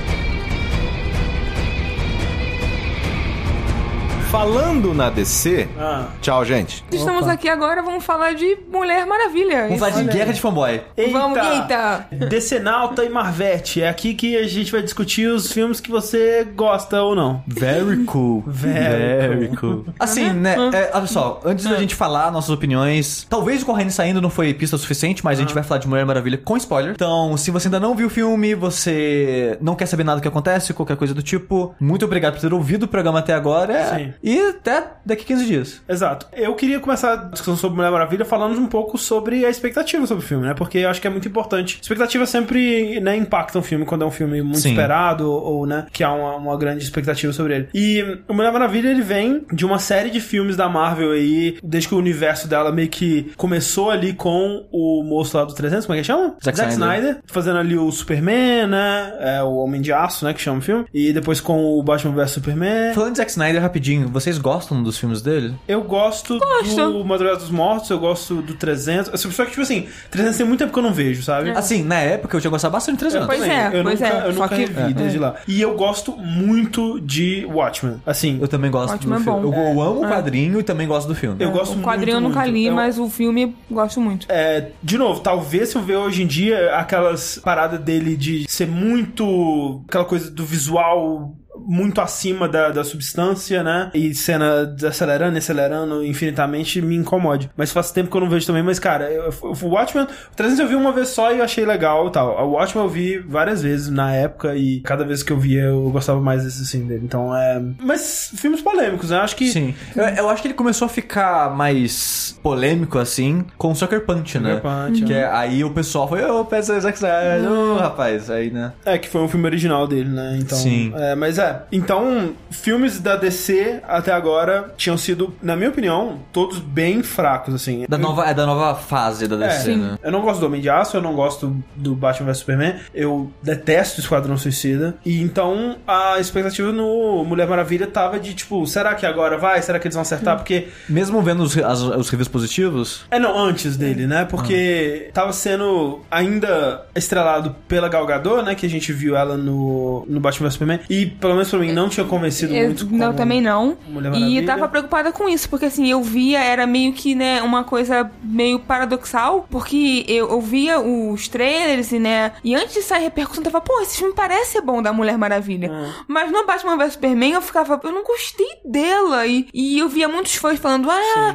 Falando na DC, Ah. tchau, gente. Estamos aqui agora, vamos falar de Mulher Maravilha. Vamos falar de Olha guerra aí. de fanboy. Vamos, eita! Decenalta e Marvete. É aqui que a gente vai discutir os filmes que você gosta ou não. Very cool. Very cool. Assim, né? é, olha só, antes da gente falar nossas opiniões, talvez o Correndo saindo não foi pista suficiente, mas a gente vai falar de Mulher Maravilha com spoiler. Então, se você ainda não viu o filme, você não quer saber nada do que acontece, qualquer coisa do tipo, muito obrigado por ter ouvido o programa até agora. Sim. E até daqui 15 dias. Exato. Eu queria começar a discussão sobre Mulher Maravilha falando um pouco sobre a expectativa sobre o filme, né? Porque eu acho que é muito importante. Expectativa sempre, né, impacta um filme quando é um filme muito Sim. esperado ou, né, que há uma, uma grande expectativa sobre ele. E o Mulher Maravilha, ele vem de uma série de filmes da Marvel aí, desde que o universo dela meio que começou ali com o moço lá do 300, como é que chama? Zack Snyder. fazendo ali o Superman, né? É, o Homem de Aço, né, que chama o filme. E depois com o Batman vs Superman. Falando de Zack Snyder rapidinho, vocês gostam dos filmes dele? Eu gosto, Gosto. do Madrugada dos Mortos, eu gosto do 300. Só que, tipo assim, 300 tem muito tempo que eu não vejo, sabe? Assim, na época eu tinha gostado bastante de 300. Pois é, eu pois nunca, é, Eu nunca que- revi desde lá. E eu gosto muito de Watchmen. Assim, Eu também gosto Ótimo, do é filme. bom. Eu, eu amo o quadrinho e também gosto do filme. eu gosto o muito, quadrinho eu nunca li, Eu- mas o filme gosto muito. É, de novo, talvez se eu ver hoje em dia aquelas paradas dele de ser muito. aquela coisa do visual muito acima da, da substância, né? E cena acelerando e acelerando infinitamente me incomode. Mas faz tempo que eu não vejo também. Mas, cara, eu, o Watchmen, o 300 eu vi uma vez só e eu achei legal e tal. O Watchmen eu vi várias vezes na época e cada vez que eu via eu gostava mais desse assim dele. Então é. Mas filmes polêmicos, né? Acho que. Sim. Eu, eu acho que ele começou a ficar mais polêmico, assim, com o Sucker Punch, né? Sucker Punch, que é, aí o pessoal foi, ô, pensa Zack Snyder, ô, rapaz, aí, né? É, que foi um filme original dele, né? Então, Sim. É, mas é. Então, filmes da DC até agora tinham sido, na minha opinião, todos bem fracos, assim. Da nova, é da nova fase da É, DC, né? eu não gosto do Homem de Aço, eu não gosto do Batman vs Superman, eu detesto Esquadrão Suicida. E então a expectativa no Mulher Maravilha tava de tipo, será que agora vai? Será que eles vão acertar? Porque Mesmo vendo os, as- os reviews positivos, é, não, antes dele, né? Porque tava sendo ainda estrelado pela Gal Gadot, né? Que a gente viu ela no, no Batman vs Superman. E, pelo menos pra mim, não tinha convencido Eu- muito não, também não. Mulher E tava preocupada com isso, porque assim, eu via, era meio que, né, uma coisa meio paradoxal, porque eu, eu via os trailers e, né, e antes de sair repercussão, eu tava, pô, esse filme parece ser bom da Mulher Maravilha. Mas no Batman vs Superman eu ficava, eu não gostei dela. E, e eu via muitos fãs falando, ah,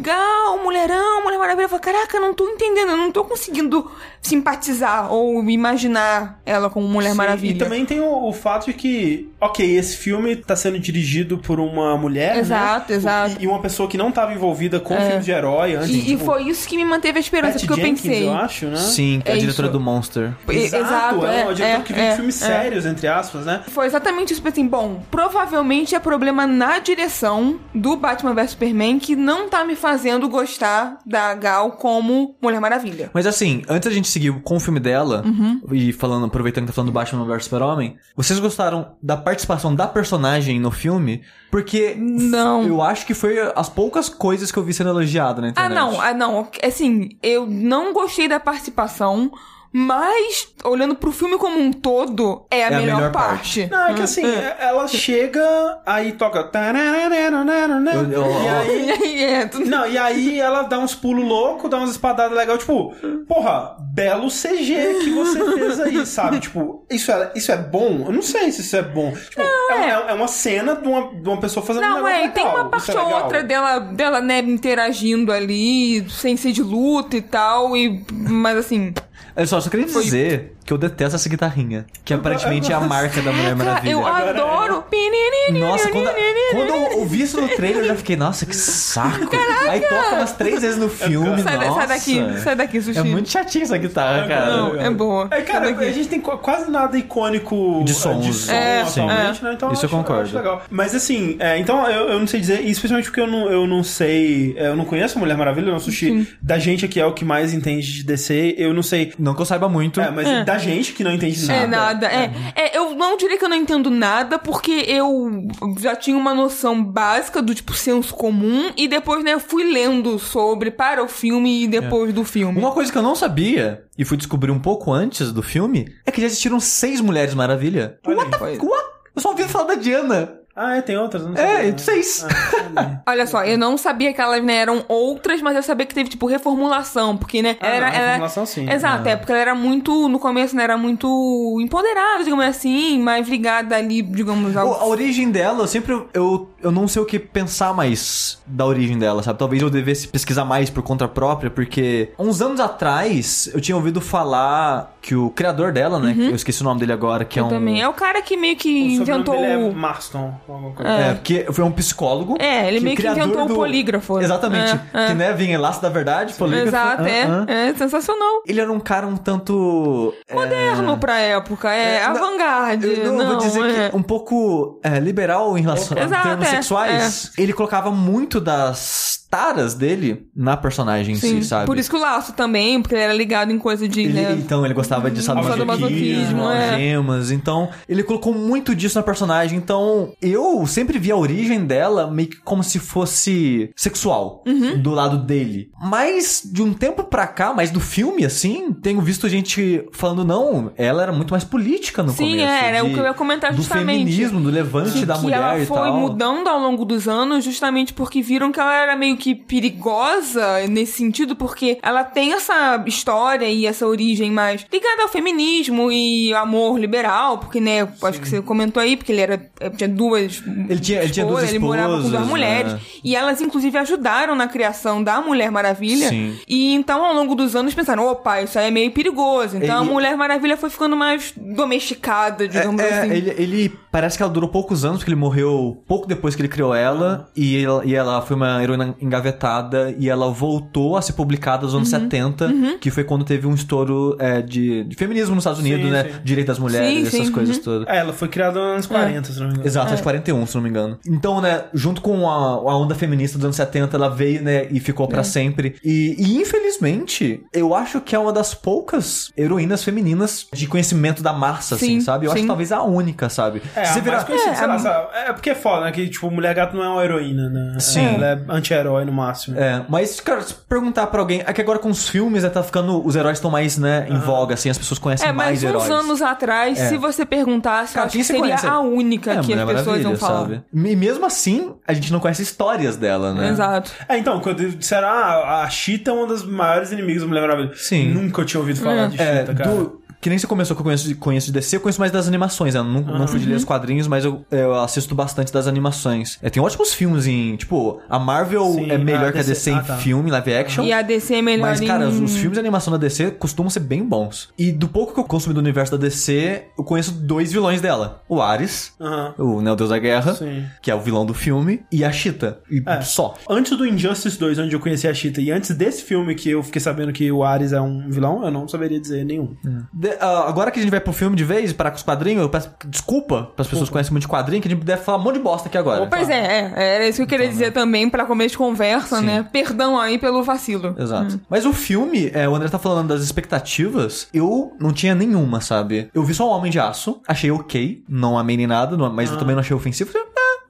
Gal, Mulherão, Mulher Maravilha. Eu falei, caraca, eu não tô entendendo, eu não tô conseguindo simpatizar ou imaginar ela como Mulher Sim, Maravilha. E também tem o, o fato de que, ok, esse filme tá sendo dirigido por uma mulher, Exato, né? exato. E, e uma pessoa que não tava envolvida com filmes de herói antes. E, e tipo, foi isso que me manteve a esperança, Pat porque eu pensei. eu acho, né? sim, que é, É a diretora isso. do Monster. Exato, é, uma diretora que vem é, de filmes é. sérios, entre aspas, né? Foi exatamente isso. Pensei, bom, provavelmente é problema na direção do Batman vs Superman que não tá me fazendo gostar da Gal como Mulher Maravilha. Mas assim, antes da gente seguir com o filme dela, Uhum. e falando, aproveitando que tá falando do Batman vs Super-Homem, vocês gostaram da participação da personagem no filme? Porque Não. eu acho que foi as poucas coisas que eu vi sendo elogiado na Ah, internet. não, ah, não. Assim, eu não gostei da participação, mas olhando pro filme como um todo, é a, É a melhor, melhor parte. parte. Não, é que assim, ela chega, aí toca. Eu- eu- E aí. E é, Não, e aí ela dá uns pulos loucos, dá umas espadadas legais, tipo, porra, belo CG que você fez aí, sabe? Tipo, isso é, isso é bom? Eu não sei se isso é bom. Tipo, é, é. é- é uma cena de uma, de uma pessoa fazendo um Não, negócio é, tem uma parte é ou outra dela, dela, né, interagindo ali, sem ser de luta e tal, e, mas assim... Eu só, só queria dizer que eu detesto essa guitarrinha. Que aparentemente é a marca da Mulher (laughs) Maravilha. eu Agora adoro... Nossa, quando, quando eu ouvi isso no trailer, eu já fiquei, nossa, que saco. Aí toca umas três vezes no filme, Sai, nossa. sai daqui, sai daqui, Sushi. É muito chatinho essa guitarra, cara. Não, é boa. É, cara, a gente tem qu- quase nada icônico De sons. som É, atualmente, sim. né? Então Isso eu acho- concordo. acho legal. Mas assim, é, então eu, eu não sei dizer, e especialmente porque eu não, eu não sei, é, eu não conheço a Mulher Maravilha, eu não sushi da gente aqui é o que mais entende de DC, eu não sei. Não que eu saiba muito. É, mas da gente que não entende nada. É nada, é. É, eu não diria que eu não entendo nada, porque eu já tinha uma noção básica do tipo senso comum, e depois, né, eu fui lendo sobre para o filme e depois do filme. Uma coisa que eu não sabia, e fui descobrir um pouco antes do filme, é que já existiram seis Mulheres Maravilha. Olha What aí. the... What? Eu só ouvi falar da Diana. Ah, é, tem outras, não É, sabia. seis. Ah, (laughs) Olha só, eu não sabia que elas né, eram outras, mas eu sabia que teve, tipo, reformulação, porque, né, Ah, era... não, ela- reformulação sim. Exato, é, porque ela era muito, no começo, né, era muito empoderada, digamos assim, mais ligada ali, digamos, ao... A origem dela, eu sempre. Eu, eu não sei o que pensar mais da origem dela, sabe? Talvez eu devesse pesquisar mais por conta própria, porque uns anos atrás eu tinha ouvido falar que o criador dela, né? Eu esqueci o nome dele agora, que é Eu um. também. É o cara que meio que O inventou dele é o... Marston. alguma coisa. É, porque foi um psicólogo. É, ele meio que inventou o polígrafo. Exatamente. É, é. Que né, vinha laço da verdade, polígrafo. Exato, Ah, é. É sensacional. Ele era um cara um tanto. Moderno pra época, é, É, avant-garde. Eu não, Não, vou dizer é. que um pouco é, liberal em relação a Exato, termos é, sexuais. Ele colocava muito das taras dele na personagem em si, sabe? Por isso que o laço também, porque ele era ligado em coisa de, Ele- né? Então, ele gostava de Sadomasoquismo, é. algemas. Então, ele colocou muito disso na personagem. Então, eu sempre vi a origem dela meio que como se fosse sexual Uhum. do lado dele. Mas, de um tempo pra cá, mais do filme, assim, tenho visto gente falando, não, ela era muito mais política no Sim, começo. é, era de- o que eu ia comentar do justamente. feminismo, do levante da mulher ela e foi tal. mudando ao longo dos anos justamente porque viram que ela era meio que perigosa nesse sentido, porque ela tem essa história e essa origem mais ligada ao feminismo e amor liberal, porque, né, acho que você comentou aí, porque ele era eh, tinha duas Ele tinha- ele tinha duas esposas, ele morava com duas mulheres, né? e elas inclusive ajudaram na criação da Mulher Maravilha, Sim. e então ao longo dos anos pensaram, opa, isso aí é meio perigoso, então Ele- a Mulher Maravilha foi ficando mais domesticada, digamos É, assim. ele, ele- parece que ela durou poucos anos, porque ele morreu pouco depois que ele criou ela, e, ela, e ela foi uma heroína engavetada, e ela voltou a ser publicada nos anos Uhum. 70, que foi quando teve um estouro é, de, de feminismo nos Estados Unidos, Sim, né? sim. Direito das mulheres, Sim, essas sim, coisas uhum. todas. É, ela foi criada nos anos 40, se não me engano. Exato, acho que 41, se não me engano. Então, né, junto com a, a onda feminista dos anos 70, ela veio, né, e ficou É. pra sempre. E, e, infelizmente, eu acho que é uma das poucas heroínas femininas de conhecimento da massa, assim, Sim, sabe? Eu acho que talvez a única, sabe? É, Se você virar- mais conhecida, É, sei lá, a- sabe? é porque é foda, né? Que, tipo, Mulher Gato não é uma heroína, né? Sim. Ela é anti-herói no máximo. É, mas, cara, se perguntar pra alguém. É que agora com os filmes, né, tá ficando. Os heróis estão mais, né, em voga, assim, as pessoas conhecem É, mais mas uns heróis. anos atrás, É. se você perguntasse, Cara, acho quem que seria conhece? a única É, que as pessoas iam falar. sabe? E mesmo assim, a gente não conhece histórias dela, né? Exato. É, então, quando disseram, ah, a Cheetah é uma das maiores inimigas da Mulher Maravilha. Sim. Nunca tinha ouvido falar de É, Cheetah, cara. do, que nem você começou que eu conheço, de- conheço de DC, eu conheço mais das animações, né? Eu Não, não fui de ler os quadrinhos, mas eu, eu assisto bastante das animações. É, tem ótimos filmes em. Tipo, a Marvel Sim, é melhor a que a DC em ah, tá. filme, live action. E a DC é melhor Mas, cara, os, em... os filmes de animação da DC costumam ser bem bons. E do pouco que eu consumi do universo da DC, eu conheço dois vilões dela: o Ares, Aham. o Neo Deus da Guerra, Sim. que é o vilão do filme, e a Cheetah. E É. só. Antes do Injustice 2, onde eu conheci a Cheetah, e antes desse filme que eu fiquei sabendo que o Ares é um vilão, eu não saberia dizer nenhum. De- ah, agora que a gente vai pro filme de vez, parar com os quadrinhos, eu peço desculpa pras pessoas que conhecem muito de quadrinho, que a gente deve falar um monte de bosta aqui agora. Pois é, é, era isso que eu Então, queria dizer também pra começo de conversa, Sim. né? Perdão aí pelo vacilo. Exato. Mas o filme, é, o André tá falando das expectativas, eu não tinha nenhuma, sabe? Eu vi só o Homem de Aço, achei ok, não amei nem nada, não- mas eu também não achei ofensivo.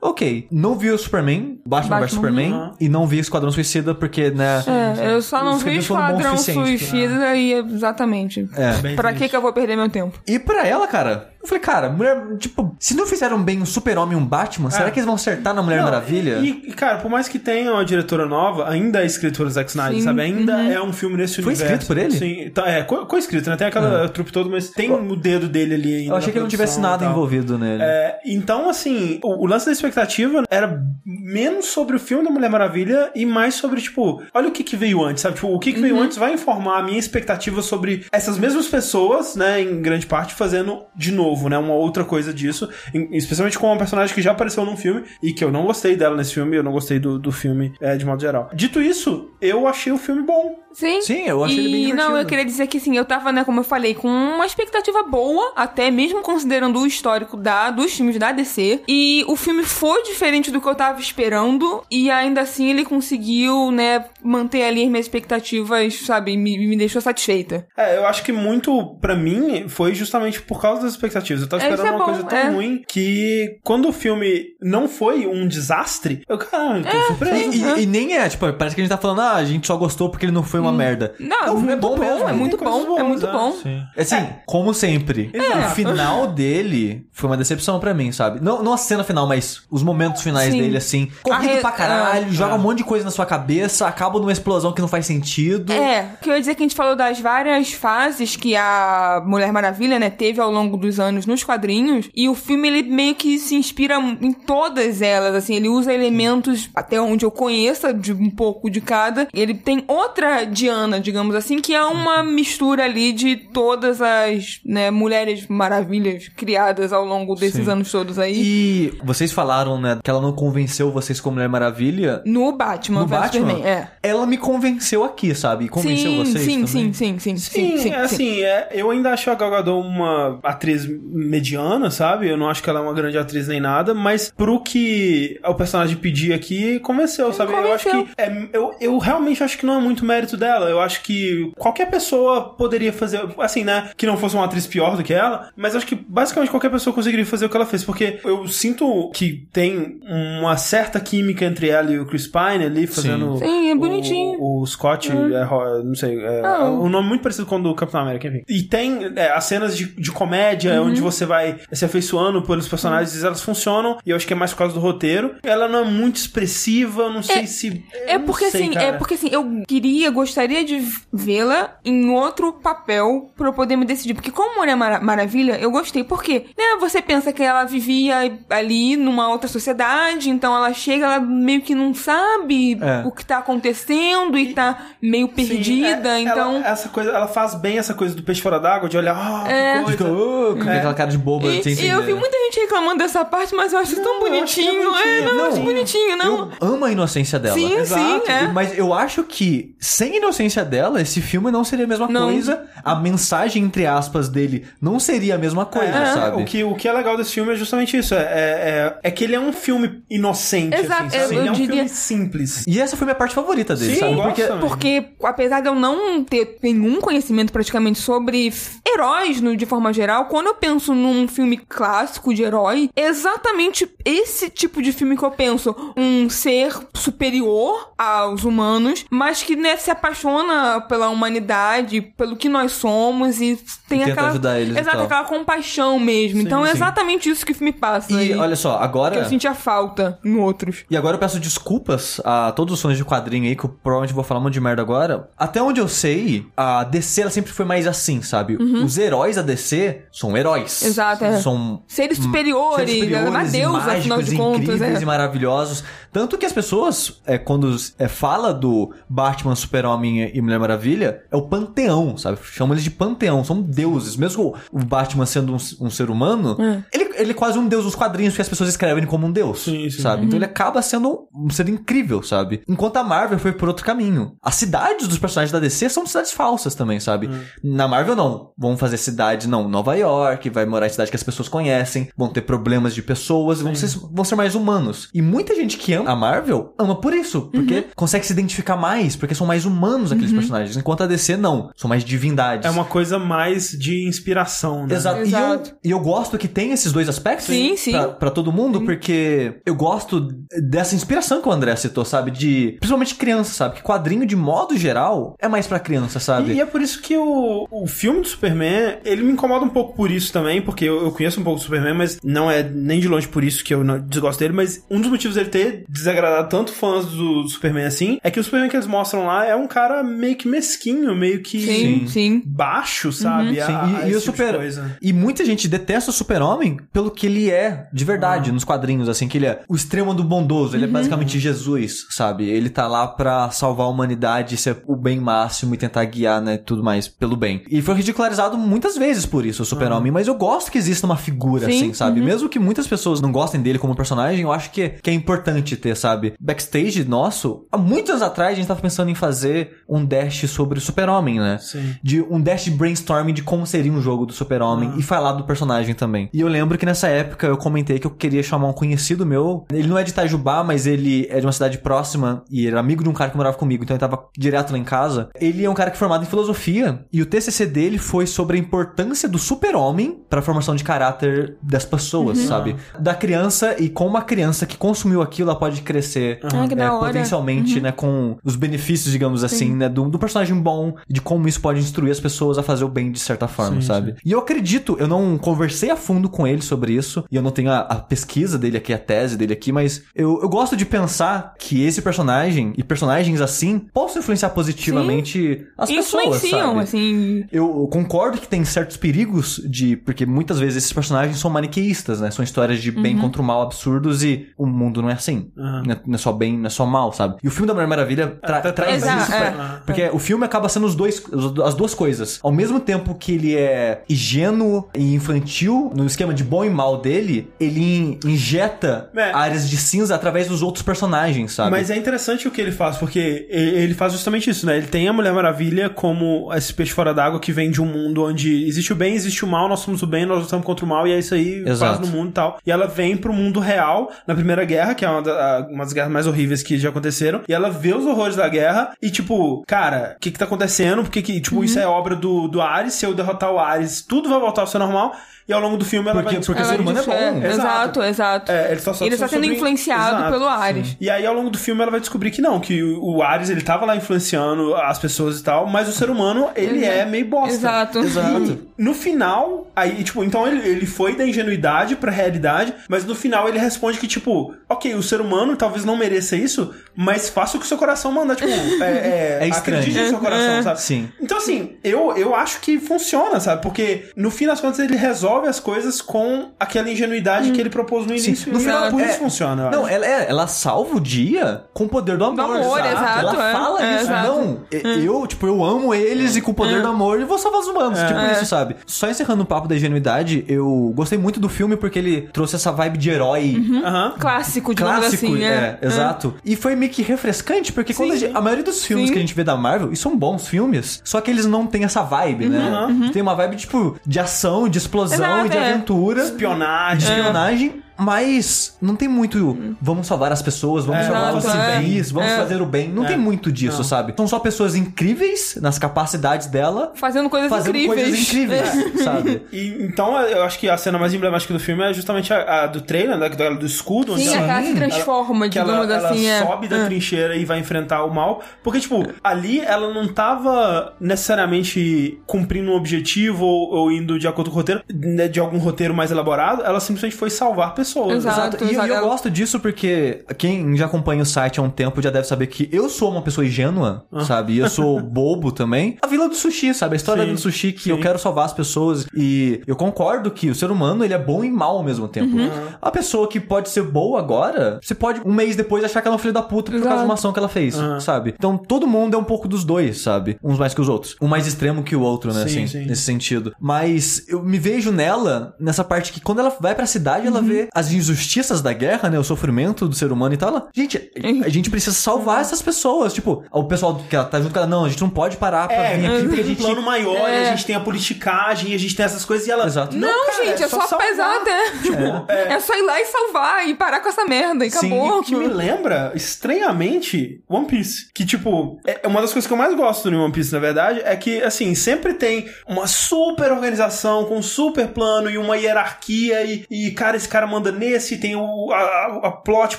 Ok. Não vi o Superman, Batman, vs Superman, aham. e não vi Esquadrão Suicida, porque, né... É, eu só não vi Esquadrão. Suicida e exatamente. É. Pra que que eu vou perder meu tempo? E pra ela, cara, eu falei, cara, mulher, tipo, se não fizeram bem um super-homem e um Batman, será que eles vão acertar na Mulher Não, Maravilha? E, e, cara, por mais que tenha uma diretora nova, ainda é escrito pelo Zack Snyder, Sim, sabe? Ainda uhum. é um filme nesse Foi universo. escrito por ele? Sim, tá, é, co- co-escrito, né? Tem aquela trupe toda, mas tem o dedo dele ali ainda. eu achei que não tivesse nada envolvido nele. É, então, assim, o, o lance da expectativa era menos sobre o filme da Mulher Maravilha e mais sobre, tipo, olha o que, que veio antes, sabe? Tipo, o que, que Uhum. veio antes vai informar a minha expectativa sobre essas mesmas pessoas, né, em grande parte, fazendo de novo, né, uma outra coisa disso, especialmente com uma personagem que já apareceu num filme e que eu não gostei dela nesse filme, eu não gostei do, do filme é, de modo geral. Dito isso, eu achei o filme bom. Sim. Sim, eu achei e, ele bem divertido. Não, eu queria dizer que sim, eu tava, né, como eu falei, com uma expectativa boa, até mesmo considerando o histórico da, dos filmes da DC. E o filme foi diferente do que eu tava esperando, e ainda assim ele conseguiu, né, manter ali as minhas expectativas, sabe, me, me deixou satisfeita. É, eu acho que muito, pra mim, foi justamente por causa das expectativas. Eu tava É, esperando isso é uma bom, coisa tão é. ruim que quando o filme não foi um desastre, eu, caralho, tô surpreso. E, e- e nem é, tipo, parece que a gente tá falando, ah, a gente só gostou porque ele não foi uma merda. Não, é, o filme é muito bom, mesmo. é muito bom, é boas, muito é. bom. Sim. Assim, como sempre. Exato. O final dele foi uma decepção pra mim, sabe? Não, não a cena final, mas os momentos finais Sim. dele, assim. Corrido re- pra caralho, é. joga um monte de coisa na sua cabeça, acaba numa explosão que não faz sentido. É, que eu ia dizer que a gente falou das várias fases que a Mulher Maravilha, né, teve ao longo dos anos nos quadrinhos, e o filme ele meio que se inspira em todas elas, assim, ele usa elementos até onde eu conheça de um pouco de cada. Ele tem outra Diana, digamos assim, que é uma mistura ali de todas as, né, mulheres maravilhas criadas ao longo desses Sim. anos todos aí. E vocês falaram, né, que ela não convenceu vocês como Mulher Maravilha. No Batman No Batman, Superman, é. ela me convenceu aqui, sabe? Convenceu sim, vocês sim, também? sim, sim, sim, Sim, sim, sim, é assim, é, eu ainda acho a Gal Gadot uma atriz mediana, sabe? Eu não acho que ela é uma grande atriz nem nada, mas pro que o personagem pedia aqui, convenceu, sabe? Eu acho convenceu. que. É, eu, eu realmente acho que não é muito mérito dela. Eu acho que qualquer pessoa poderia fazer. Assim, né? Que não fosse uma atriz pior do que ela, mas acho que basicamente qualquer pessoa conseguiria fazer o que ela fez, porque eu sinto que tem uma certa química entre ela e o Chris Pine ali fazendo. Sim, é bonitinho. O, o Scott, é, ro- não sei, é, Ah. um nome muito parecido com o do Capitão América, enfim. E tem é, as cenas de, de comédia, Uhum. onde você vai se afeiçoando pelos personagens, elas funcionam, e eu acho que é mais por causa do roteiro. Ela não é muito expressiva, eu não sei se. É porque sei, assim, cara. é porque assim, eu queria, gostaria de vê-la em outro papel pra eu poder me decidir. Porque como Mulher Mara- Maravilha, eu gostei. Porque, né, você pensa que ela vivia ali numa outra sociedade, então ela chega, ela meio que não sabe É. o que tá acontecendo e tá meio Sim, perdida, é- então... Ela, essa coisa, ela faz bem essa coisa do peixe fora d'água, de olhar, ah, É. que coisa. "Oh", com aquela cara de boba. E, sem e eu vi muita gente reclamando dessa parte, mas eu acho tão eu acho que é bonitinho. É, bonitinho, não, eu acho não. bonitinho, não. Eu amo a inocência dela. Sim, Exato. sim, é. Mas eu acho que sem a inocência dela, esse filme não seria a mesma Não. coisa. A mensagem, entre aspas, dele não seria a mesma coisa, É, sabe? O que, o que é legal desse filme é justamente isso. É, é, é que ele é um filme inocente, Exato, assim, sabe? eu- Ele eu é um diria- filme simples. E essa foi minha parte favorita dele, Sim, sabe? Porque. Porque, apesar de eu não ter nenhum conhecimento praticamente sobre heróis no, de forma geral, quando eu penso num filme clássico de herói, é exatamente esse tipo de filme que eu penso. Um ser superior aos humanos, mas que né, se apaixona pela humanidade, pelo que nós somos e tem tenta aquela. ajudar eles e Exato, aquela compaixão mesmo. então é sim. exatamente isso que o filme passa. E olha só, que agora. eu sentia falta em outros. E agora eu peço desculpas a todos os fãs de quadrinho aí, que eu provavelmente vou falar um monte de merda agora. Até onde eu sei, a DC ela sempre foi mais assim, sabe? Os heróis da DC são heróis. Uhum. Exato, é. São Seres superiores, seres é uma superiores, e deusa, afinal de contas. incríveis É. e maravilhosos. Tanto que as pessoas, é, quando é, fala do Batman, Super-Homem e Mulher Maravilha, é o panteão, sabe? Chamam eles de panteão, são deuses. Mesmo o Batman sendo um, um ser humano, ele, ele é quase um deus dos quadrinhos, porque as pessoas escrevem como um deus, Sim, sim. sabe? Então ele acaba sendo um ser incrível, sabe? Enquanto a Marvel foi por outro caminho. As cidades dos personagens da DC são cidades falsas também, sabe? Na Marvel não. Vão fazer cidade, não, Nova York, vai morar em cidade que as pessoas conhecem, vão ter problemas de pessoas, vão ser, vão ser mais humanos. E muita gente que ama a Marvel ama por isso, porque consegue se identificar mais, porque são mais humanos aqueles personagens. Enquanto a DC não, são mais divindades. É uma coisa mais de inspiração, né? Exato. E eu, Exato. e eu gosto que tem esses dois aspectos Sim, sim. Pra, pra todo mundo, porque eu gosto dessa inspiração que o André citou, sabe? De. Principalmente criança, sabe? Que quadrinho, de modo geral, é mais pra criança, sabe? E é por isso que o, o filme do Superman, ele me incomoda um pouco por isso também, porque eu, eu conheço um pouco do Superman, mas não é nem de longe por isso que eu não desgosto dele, mas um dos motivos dele ter desagradado tanto fãs do, Superman assim, é que o Superman que eles mostram lá é um cara meio que mesquinho, meio que Sim, sim. baixo, sabe? A- Sim, a e, e o tipo super coisa. e muita gente detesta o Super-Homem pelo que ele é de verdade nos quadrinhos, assim, que ele é o extremo do bondoso, ele é basicamente Jesus, sabe? Ele tá lá pra salvar a humanidade, ser o bem máximo e tentar guiar, né, tudo mais pelo bem. E foi ridicularizado muitas vezes por isso o Super-Homem, mas eu gosto que exista uma figura Sim, assim, sabe? Mesmo que muitas pessoas não gostem dele como personagem, eu acho que, que é importante ter, sabe? Backstage nosso, há muitos anos atrás a gente tava pensando em fazer um dash sobre o Super-Homem, né? Sim. de um dash brainstorming de como seria um jogo do Super-Homem e falar do personagem também. E eu lembro que nessa época eu comentei que eu queria chamar um conhecido meu. Ele não é de Itajubá, mas ele é de uma cidade próxima e era amigo de um cara que morava comigo, então ele tava direto lá em casa. Ele é um cara que é formado em filosofia e o TCC dele foi sobre a importância do Super-Homem para a formação de caráter das pessoas, sabe? Da criança e como a criança que consumiu aquilo ela pode crescer Ah, que é, potencialmente, né, com os benefícios, digamos assim, né, do, do personagem bom, de como isso pode instruir as pessoas a fazer o bem de certa forma, sabe? E eu acredito, eu não conversei a fundo com ele sobre isso, e eu não tenho a, a pesquisa dele aqui, a tese dele aqui, mas eu, eu gosto de pensar que esse personagem e personagens assim possam influenciar positivamente as pessoas, Influenciam, sabe? assim. Eu concordo que tem certos perigos de. Porque muitas vezes esses personagens são maniqueístas, né? São histórias de bem contra o mal absurdos e o mundo não é assim. Aham. Não, é, não é só bem, não é só mal, sabe? E o filme da Mulher Maravilha tra Até traz traz isso. pra- é. Porque o filme acaba sendo os dois, as duas coisas. Ao mesmo tempo que ele é ingênuo e infantil, no esquema de bom e mal dele, ele in- injeta É. áreas de cinza através dos outros personagens, sabe? Mas é interessante o que ele faz, porque ele faz justamente isso, né? Ele tem a Mulher Maravilha como esse peixe fora d'água que vem de um mundo onde existe o bem, existe o mal, nós somos o bem, nós lutamos contra o mal, e é isso aí Exato. faz no mundo e tal. E ela vem pro mundo real, na Primeira Guerra, que é uma, da- a- uma das guerras mais horríveis que já aconteceram, e ela vê os horrores da guerra e, tipo, cara, o que que tá acontecendo? Porque que, tipo, isso é obra do, do Ares, se eu derrotar o Ares, tudo vai voltar ao ser normal, e ao longo do filme ela Porque- vai... porque o Ela ser humano é bom. Exato, exato. É, ele está só- Ele está sendo sobre- influenciado Exato, pelo Ares. E aí, ao longo do filme, ela vai descobrir que não, que o o Ares, ele tava lá influenciando as pessoas e tal, mas o ser humano, ele Exato. é meio bosta. Exato. E no final, aí, tipo, então ele, ele foi da ingenuidade pra realidade, mas no final ele responde que, tipo, ok, o ser humano talvez não mereça isso, mas faça o que o seu coração manda, tipo, é, (laughs) É estranho. acredite no seu coração, sabe? Sim. Então, assim, eu, eu acho que funciona, sabe? Porque no fim das contas ele resolve as coisas com aquela ingenuidade que ele propôs no início. no e final, por isso é- funciona. eu Não, acho. ela, é- ela salva o dia com o poder do amor. amor, sabe? exato, Ela é. fala É, isso. exato. Não, e- eu, tipo, eu amo eles e com o poder do amor eu vou salvar os humanos. Tipo É. isso, sabe? Só encerrando o papo da ingenuidade, eu gostei muito do filme porque ele trouxe essa vibe de herói. Aham. Clássico, digamos Clássico, assim, é, é. exato. E foi meio que refrescante, porque quando a, Sim. gente- a maioria dos filmes Sim. que a gente vê da Marvel, e são bons filmes, só que eles não têm essa vibe, né? Tem uma vibe, tipo, de ação, de explosão Exato, e de é. aventura. Espionagem. de espionagem, mas não tem muito vamos salvar as pessoas, vamos É, salvar os é. civis, vamos É. fazer o bem. Não É. tem muito disso, Não. sabe? São só pessoas incríveis nas capacidades dela, Fazendo coisas fazendo incríveis. coisas incríveis, sabe? (laughs) E, então eu acho que a cena mais emblemática do filme é justamente a, a do trailer, né, do, do escudo. onde Sim, ela- aquela se transforma, que ela, digamos ela assim. é. sobe da É. trincheira e vai enfrentar o mal. Porque, tipo, ali ela não tava necessariamente cumprindo um objetivo ou, ou indo de acordo com o roteiro, né, de algum roteiro mais elaborado, ela simplesmente foi salvar pessoas. Exato. E, e eu exato. gosto disso porque quem já acompanha o site há um tempo já deve saber que eu sou uma pessoa ingênua, sabe? E eu sou (laughs) bobo também. A Vila do Sushi, sabe? A história Sim, da Vila do Sushi que sim. eu quero salvar as pessoas. E eu concordo que o ser humano, ele é bom e mal ao mesmo tempo. Uhum. A pessoa que pode ser boa agora, você pode um mês depois achar que ela é um filho da puta por causa Exato. de uma ação que ela fez, sabe? Então todo mundo é um pouco dos dois, sabe? Uns mais que os outros. Um mais extremo que o outro, né? Sim, assim, sim. nesse sentido. Mas eu me vejo nela, nessa parte que quando ela vai pra cidade, ela vê as injustiças da guerra, né? O sofrimento do ser humano e tal. Gente, a gente precisa salvar essas pessoas. Tipo, o pessoal que ela tá junto com ela, não, a gente não pode parar pra É, vir aqui porque a tem um plano maior, É. a gente tem a politicagem, a gente tem essas coisas e ela. Exato. Não, cara, gente, é, só, salvar. pesado, (laughs) é. Tipo, é. só ir lá e salvar e parar com essa merda e Sim, acabou. Que me lembra, estranhamente, One Piece. Que, tipo, é uma das coisas que eu mais gosto no One Piece, na verdade, é que, assim, sempre tem uma super organização com um super plano e uma hierarquia e, e cara, esse cara manda nesse, tem o a, a- plot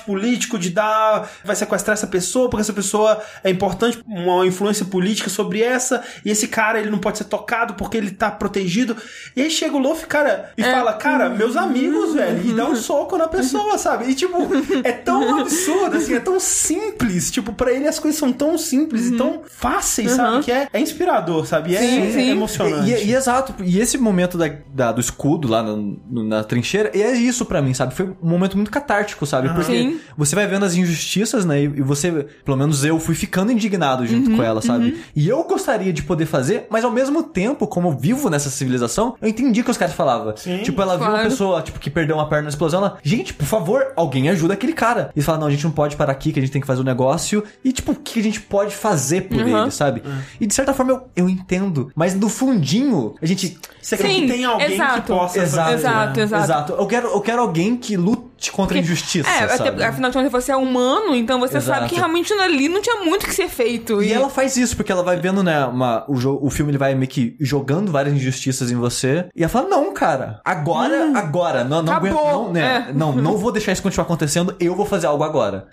político de dar, vai sequestrar essa pessoa porque essa pessoa é importante, uma influência política sobre essa, e esse cara, ele não pode ser tocado porque ele tá protegido. E aí chega o Luffy, cara, e fala, cara, meus amigos, velho, e dá um (laughs) soco na pessoa, sabe? E, tipo, é tão (laughs) absurdo, assim, é tão simples. Tipo, pra ele as coisas são tão simples e tão fáceis, sabe? Que é, é inspirador, sabe? E é, Sim, é emocionante. E, e- e exato, e esse momento da, da- do escudo lá no- no- na trincheira, e é isso pra mim, sabe? Foi um momento muito catártico, sabe? Porque Sim. você vai vendo as injustiças, né? E, você, pelo menos eu, fui ficando indignado junto com ela, sabe? E eu gostaria de poder fazer, mas ao mesmo tempo, como eu vivo nessa civilização, eu entendi o que os caras falavam. Sim, tipo, ela viu uma claro. pessoa, tipo, que perdeu uma perna na explosão, ela, gente, por favor, alguém ajuda aquele cara. E fala, não, a gente não pode parar aqui, que a gente tem que fazer o negócio. E, tipo, o que a gente pode fazer por Uhum. ele, sabe? E de certa forma eu, eu entendo. Mas no fundinho, a gente. Você quer que tenha alguém exato. que possa Exato, fazer. Exato, né? exato. Exato. Eu quero, eu quero alguém que lute contra a injustiça. É, até, sabe? afinal de contas você é humano, então você Exato. sabe que realmente ali não tinha muito o que ser feito. E ela faz isso, porque ela vai vendo, né, uma, o, jo- o filme ele vai meio que jogando várias injustiças em você. E ela fala, não, cara, agora, agora, não, não Acabou, aguento, não, né, é. não, não vou deixar isso continuar acontecendo, eu vou fazer algo agora.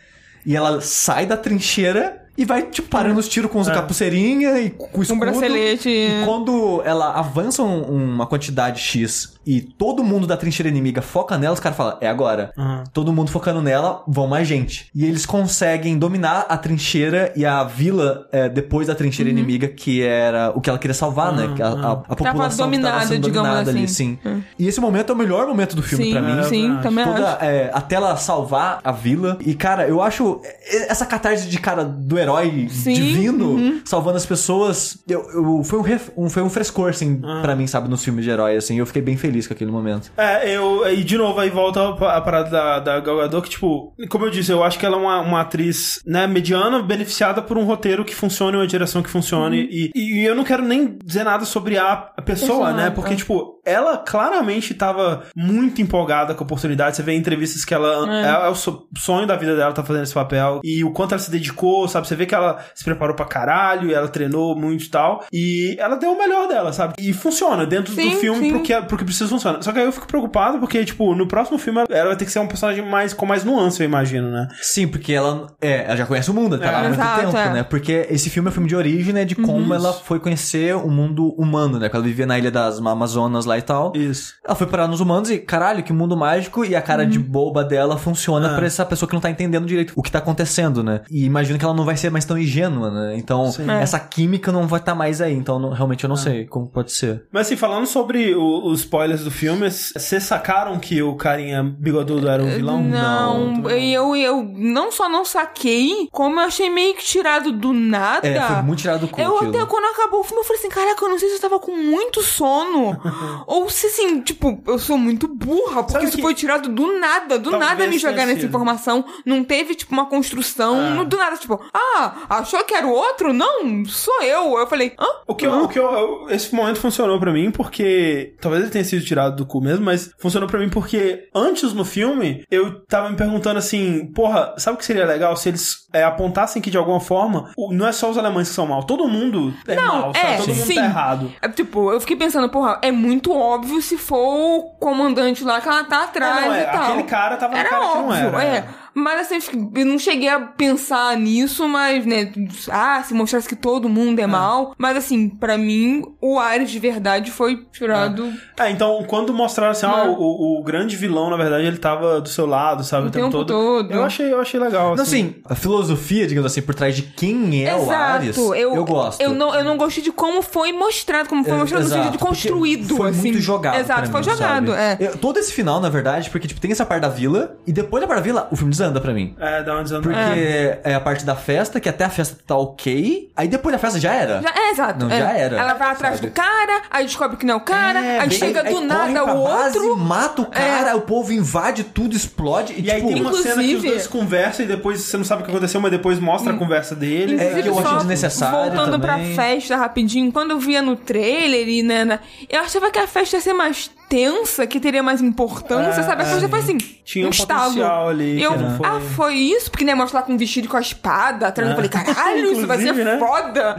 E ela sai da trincheira e vai, tipo, parando os tiros com os capuceirinha e com o escudo. bracelete. E quando ela avança um- uma quantidade X e todo mundo da trincheira inimiga foca nela, os caras falam, é agora. Uhum. Todo mundo focando nela, vão mais gente. E eles conseguem dominar a trincheira e a vila é, depois da trincheira inimiga, que era o que ela queria salvar, né? Que a, a, a população que dominada, tava sendo digamos dominada ali, assim. sim. E esse momento é o melhor momento do filme pra mim. sim, É, também Toda, acho. é, até ela salvar a vila. E, cara, eu acho é, essa catarse de cara do herói Sim, divino uhum. salvando as pessoas. Eu, eu- foi, um ref- um- foi um frescor, assim, Ah. pra mim, sabe, nos filmes de herói, assim. Eu fiquei bem feliz feliz com aquele momento. É, eu. E de novo, aí volta a parada da, da Gal Gadot, que, tipo, como eu disse, eu acho que ela é uma, uma atriz, né, mediana, beneficiada por um roteiro que funcione, uma direção que funcione. E, e eu não quero nem dizer nada sobre a, a pessoa, né? Porque, é. tipo, ela claramente tava muito empolgada com a oportunidade. Você vê em entrevistas que ela. É, é o so- sonho da vida dela tá fazendo esse papel. E o quanto ela se dedicou, sabe? Você vê que ela se preparou pra caralho, e ela treinou muito e tal. E ela deu o melhor dela, sabe? E funciona dentro Sim, do filme sim. pro que, pro que precisa funcionar. Só que aí eu fico preocupado porque, tipo, no próximo filme ela- ela vai ter que ser um personagem mais, com mais nuance, eu imagino, né? Sim, porque ela, é, ela já conhece o mundo, tá lá há muito Exato, tempo, é. né? Porque esse filme é um filme de origem, né? De como ela foi conhecer o mundo humano, né? Porque ela vivia na ilha das Amazonas lá e tal. Isso. Ela foi parar nos humanos e, caralho, que mundo mágico. E a cara de boba dela funciona Ah. pra essa pessoa que não tá entendendo direito o que tá acontecendo, né? E imagino que ela não vai ser mais tão ingênua, né? Então, Sim. É. essa química não vai estar mais aí. Então, não- realmente eu não sei como pode ser. Mas assim, falando sobre o- os spoilers do filme, vocês sacaram que o carinha bigodudo era o vilão? Não, também eu, eu não só não saquei, como eu achei meio que tirado do nada. É, foi muito tirado do cu Eu aquilo. até quando acabou o filme, eu falei assim, caraca, eu não sei se eu tava com muito sono. (laughs) ou se assim, tipo, eu sou muito burra, porque Sabe isso que- foi tirado do nada. Do Talvez nada me tenha jogaram essa sido. informação. Não teve, tipo, uma construção. É. no- Do nada, tipo, ah, achou que era o outro? Não, sou eu. Eu falei, hã? O que, eu, o que eu, eu- esse momento funcionou pra mim porque talvez ele tenha sido tirado do cu mesmo, mas funcionou pra mim porque antes no filme eu tava me perguntando assim, porra, sabe o que seria legal se eles é, apontassem que de alguma forma não é só os alemães que são mal, todo mundo é Não, mal, sabe? é, todo mundo sim. tá errado. É, tipo, eu fiquei pensando, porra, é muito óbvio se for o comandante lá que ela tá atrás É, não, é, e tal. aquele cara tava na era cara que não óbvio, era, é. É. Mas assim, eu eu não cheguei a pensar nisso, mas, né, ah, se mostrasse que todo mundo é, mal. Mas assim, pra mim, o Ares de verdade foi tirado É, então quando mostraram assim, ah, o, o- grande vilão, na verdade, ele tava do seu lado, sabe, o, O tempo, tempo todo. todo. Eu achei, eu achei legal. Não, assim, a filosofia, digamos assim, por trás de quem é o Ares, Exato, eu, gosto. Eu não, eu não gostei de como foi mostrado, como foi É, mostrado no exato, sentido de construído. Foi assim. muito jogado. Exato, pra foi mim, jogado, sabe? é. Eu- todo esse final, na verdade, porque tipo, tem essa parte da vila, e depois da parte da vila, o filme desanda pra mim. É, dá uma desandada. Porque é. a parte da festa, que até a festa tá ok, aí depois da festa já era. Já- é, exato. Não, é. já era, Ela vai atrás sabe? do cara, aí descobre que não é o cara, É, aí bem- chega do aí nada corre pra o base, outro. mata o cara, o povo invade tudo, explode. E, E aí tipo, tem uma cena que os inclusive- dois conversam e depois você não sabe o que aconteceu, mas depois mostra a conversa deles. É, que eu achei desnecessário Voltando pra também. festa rapidinho, quando eu via no trailer e né, né, eu achava que a festa ia ser mais tensa, que teria mais importância, É, sabe? A é. festa foi assim, Tinha um estalo. potencial ali, Eu, ah, foi isso? Porque, né, mostra lá com um vestido e com a espada atrás, eu falei, caralho, isso vai ser né? foda.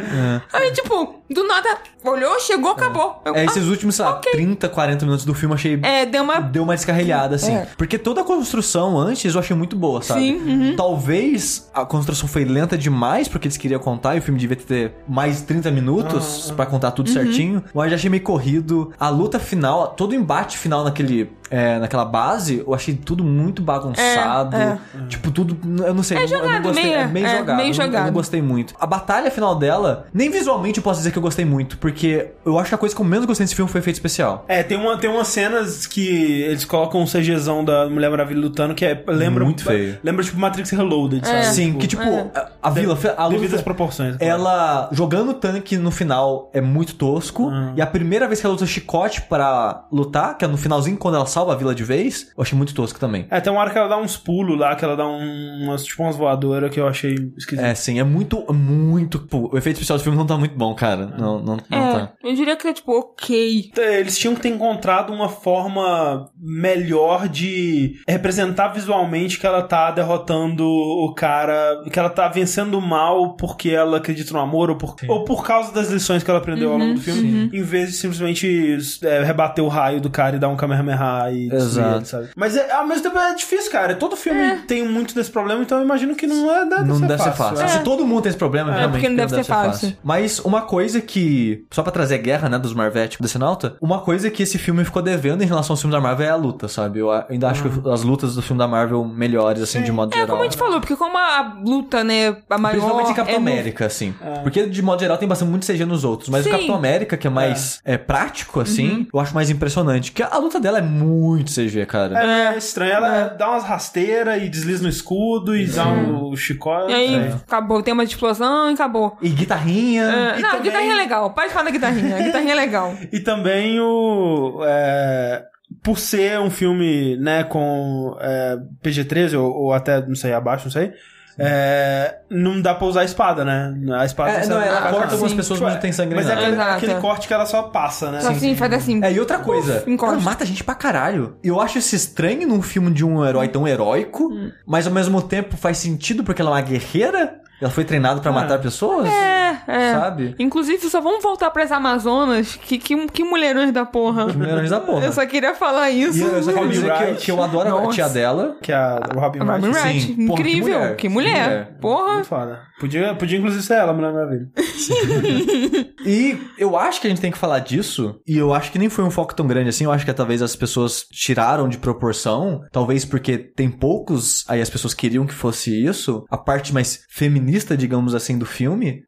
Aí, tipo, do nada, olhou, chegou, acabou. Eu, É, ah, esses últimos, sei lá, ok. 30, 40 minutos do filme eu achei. É, deu uma Deu uma descarrilhada, assim. É. Porque toda a construção antes eu achei muito boa, sabe? Sim, uhum. Talvez a construção foi lenta demais porque eles queriam contar e o filme devia ter mais 30 minutos pra contar tudo Uhum. certinho. Mas eu achei meio corrido. A luta final, todo o embate final naquele, é, naquela base, eu achei tudo muito bagunçado. É, Tipo, tudo. Eu não sei. eu não- eu não jogado, gostei. meio- é meio é, jogado. meio eu não- Eu jogado. não gostei muito. A batalha final dela, nem visualmente eu posso dizer que eu gostei muito. Porque eu acho que a coisa que eu menos gostei desse filme foi efeito especial. É, tem, uma, tem umas cenas que eles colocam um CGzão da Mulher Maravilha lutando que é, lembra... Muito feio. Lembra, tipo, Matrix Reloaded, sabe? Sim, que tipo, a, a vila, a luta, Devidas proporções. ela jogando o tanque no final é muito tosco. E a primeira vez que ela usa chicote pra lutar, que é no finalzinho, quando ela salva a vila de vez, eu achei muito tosco também. É, tem uma hora que ela dá uns pulos lá, que ela dá um, umas, tipo umas voadoras que eu achei esquisito. É, sim, é muito, muito. Pô, o efeito especial do filme não tá muito bom, cara. Não, não, não É, tá. eu diria que é tipo, ok. É, Eles tinham que ter encontrado uma forma melhor de representar visualmente que ela tá derrotando o cara, que ela tá vencendo o mal porque ela acredita no amor ou por, ou por causa das lições que ela aprendeu ao longo do filme, em vez de simplesmente é, rebater o raio do cara e dar um Kamehameha e Exato. ele, sabe? Mas é, ao mesmo tempo é difícil, cara. Todo filme tem muito desse problema, então eu imagino que não é deve Não ser deve ser fácil. é. Se todo mundo tem esse problema, realmente porque não deve ser fácil. Mas uma coisa que, só pra trazer a guerra, né, dos Marvete desse nauta, uma coisa que esse filme ficou devendo em relação ao filme da Marvel é a luta, sabe? Eu ainda acho que as lutas do filme da Marvel melhores, assim, de modo É, geral. como a gente falou, porque como a luta, né, a maior... Principalmente em Capitão é no- América, assim. Porque, de modo geral, tem bastante muito CG nos outros. Mas Sim. o Capitão América, que é mais é. prático, assim, eu acho mais impressionante. Que a luta dela é muito CG, cara. É, estranho. Ela dá umas rasteiras e desliza no escudo e dá um chicote. E aí, É. acabou. Tem uma explosão e acabou. E guitarrinha. É, E não, também- guitarrinha é legal. Pode falar da guitarrinha. A guitarrinha é legal. (laughs) E também o. é, por ser um filme, né, com é, PG-13 ou, ou até, não sei, abaixo, não sei. É, não dá pra usar a espada, né? A espada É, não, ela corta algumas pessoas Tipo, onde tem sangue Mas é aquele, aquele corte que ela só passa, né? Só assim, faz assim. É, e outra coisa, encosta. ela mata gente pra caralho. Eu acho isso estranho num filme de um herói tão heróico, Hum. mas ao mesmo tempo faz sentido porque ela é uma guerreira. Ela foi treinada pra matar pessoas. É, é. Sabe? Inclusive, só vamos voltar pras Amazonas. Que, que, que mulherões da porra. Que mulherões da porra. Eu só queria falar isso. E eu só quero Robin dizer que, eu- Wright. que eu adoro a Nossa. tia dela. Que é a Robin A Robin Wright. Wright. Sim. Porra, que Incrível. mulher. Que mulher. Que mulher. Porra. Muito foda. Podia, podia inclusive ser ela, Mulher Maravilha. (laughs) E eu acho que a gente tem que falar disso. E eu acho que nem foi um foco tão grande assim. Eu acho que talvez as pessoas tiraram de proporção. Talvez porque tem poucos. Aí as pessoas queriam que fosse isso. A parte mais feminista, digamos assim, do filme.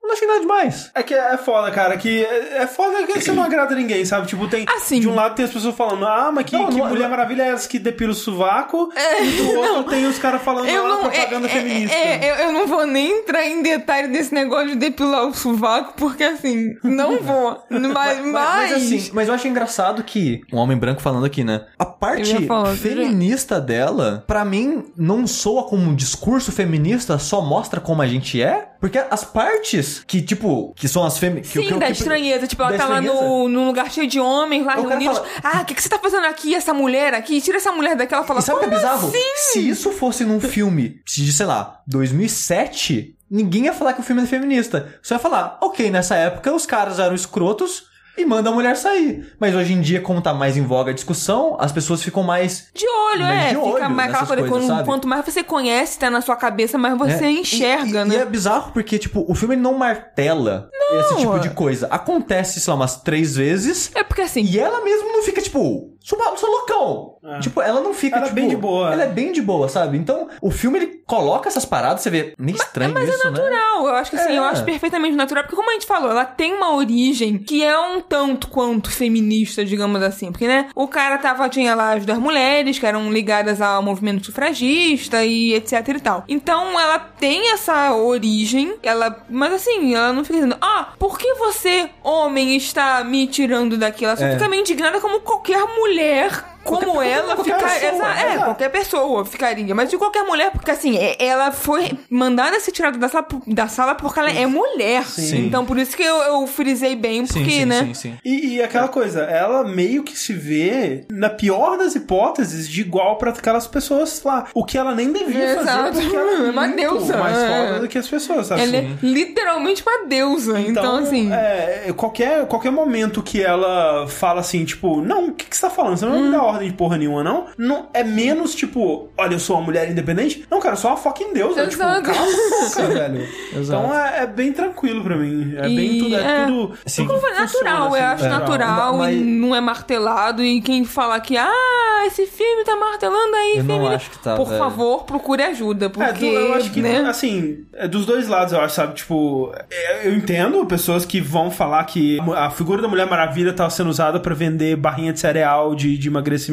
Demais. É que é foda, cara, que é é foda que você não (clears throat) agrada ninguém, sabe? Tipo, tem. Assim. De um lado tem as pessoas falando, ah, mas que, Não, que não- Mulher não- Maravilha é essa que depila o sovaco. e do (laughs) outro tem os caras falando, Eu ah, não, propaganda é- feminista. é- é- eu, eu não vou nem entrar em detalhe desse negócio de depilar o sovaco, porque assim, não (laughs) vou. Mas, mas, Mas, assim, mas eu acho engraçado que um homem branco falando aqui, né? A parte falar, feminista dela, pra mim, não soa como um discurso feminista, só mostra como a gente é. Porque as partes que, tipo, que são as que, Sim, que- da que- estranheza. Tipo, ela tá lá no, num lugar cheio de homens lá reunidos. fala- Ah, o que, que você tá fazendo aqui? Essa mulher aqui? Tira essa mulher daqui. Ela fala, E sabe o que é "Como bizarro? assim?" Se isso fosse num filme de, sei lá, 2007, ninguém ia falar que o filme é feminista. Só ia falar, ok, nessa época os caras eram escrotos e mandam a mulher sair. Mas hoje em dia, como tá mais em voga a discussão, as pessoas ficam mais. De olho, Mas é. de olho Fica mais aquela coisa. coisas, quando- quanto mais você conhece, tá na sua cabeça, mais você É, enxerga, e, e- né? E é bizarro porque, tipo, o filme não martela esse tipo de coisa. Acontece, sei lá, umas três vezes. É porque assim. E ela mesmo não fica, tipo, sou, sou loucão. Tipo, ela não fica, Ela é tipo... bem de boa. Ela é bem de boa, sabe? Então, o filme, ele coloca essas paradas, você vê, meio estranho Mas isso, é natural, eu acho que assim, É. eu acho perfeitamente natural, porque como a gente falou, ela tem uma origem que é um tanto quanto feminista, digamos assim, porque, né, o cara tava, tinha lá as duas mulheres que eram ligadas ao movimento sufragista e etc e tal. Então, ela tem essa origem, ela, mas assim, ela não fica dizendo, ah, por que você, homem, está me tirando daqui? Ela só É. fica meio indignada como qualquer mulher mulher como Qualquer- ela qualquer fica, pessoa, exa- é, qualquer pessoa ficaria, mas de qualquer mulher, porque assim, é- ela foi mandada ser tirada da sala, da sala porque ela é mulher. Sim. Então por isso que eu, eu frisei bem, Sim, porque, sim, né? sim, sim. E, e aquela coisa, ela meio que se vê, na pior das hipóteses, de igual pra aquelas pessoas lá. O que ela nem devia Exato. fazer, porque ela é (laughs) É uma muito deusa, mais é. foda do que as pessoas, sabe? Ela é literalmente uma deusa. Então, assim. é, qualquer, qualquer momento que ela fala assim, tipo, não, o que, que você tá falando? Você não vai me dar ordem de porra nenhuma, não? não? É menos, tipo, olha, eu sou uma mulher independente. Não, cara, eu sou uma fucking deusa. Tipo, Exato. cala a boca, (laughs) velho. Exato. Então é, é bem tranquilo pra mim. É bem E- tudo. É, é. tudo. Sim. tudo Como eu falei, funciona, natural, eu assim, acho é. natural Mas- e não é martelado. E quem falar que, ah, esse filme tá martelando aí, Eu não filme. acho que tá, Por velho. favor, procure ajuda. É, Porque, do- eu acho que, né? assim, é dos dois lados, eu acho, sabe? Tipo, é, eu entendo pessoas que vão falar que a figura da Mulher Maravilha tá sendo usada pra vender barrinha de cereal de, de emagrecimento,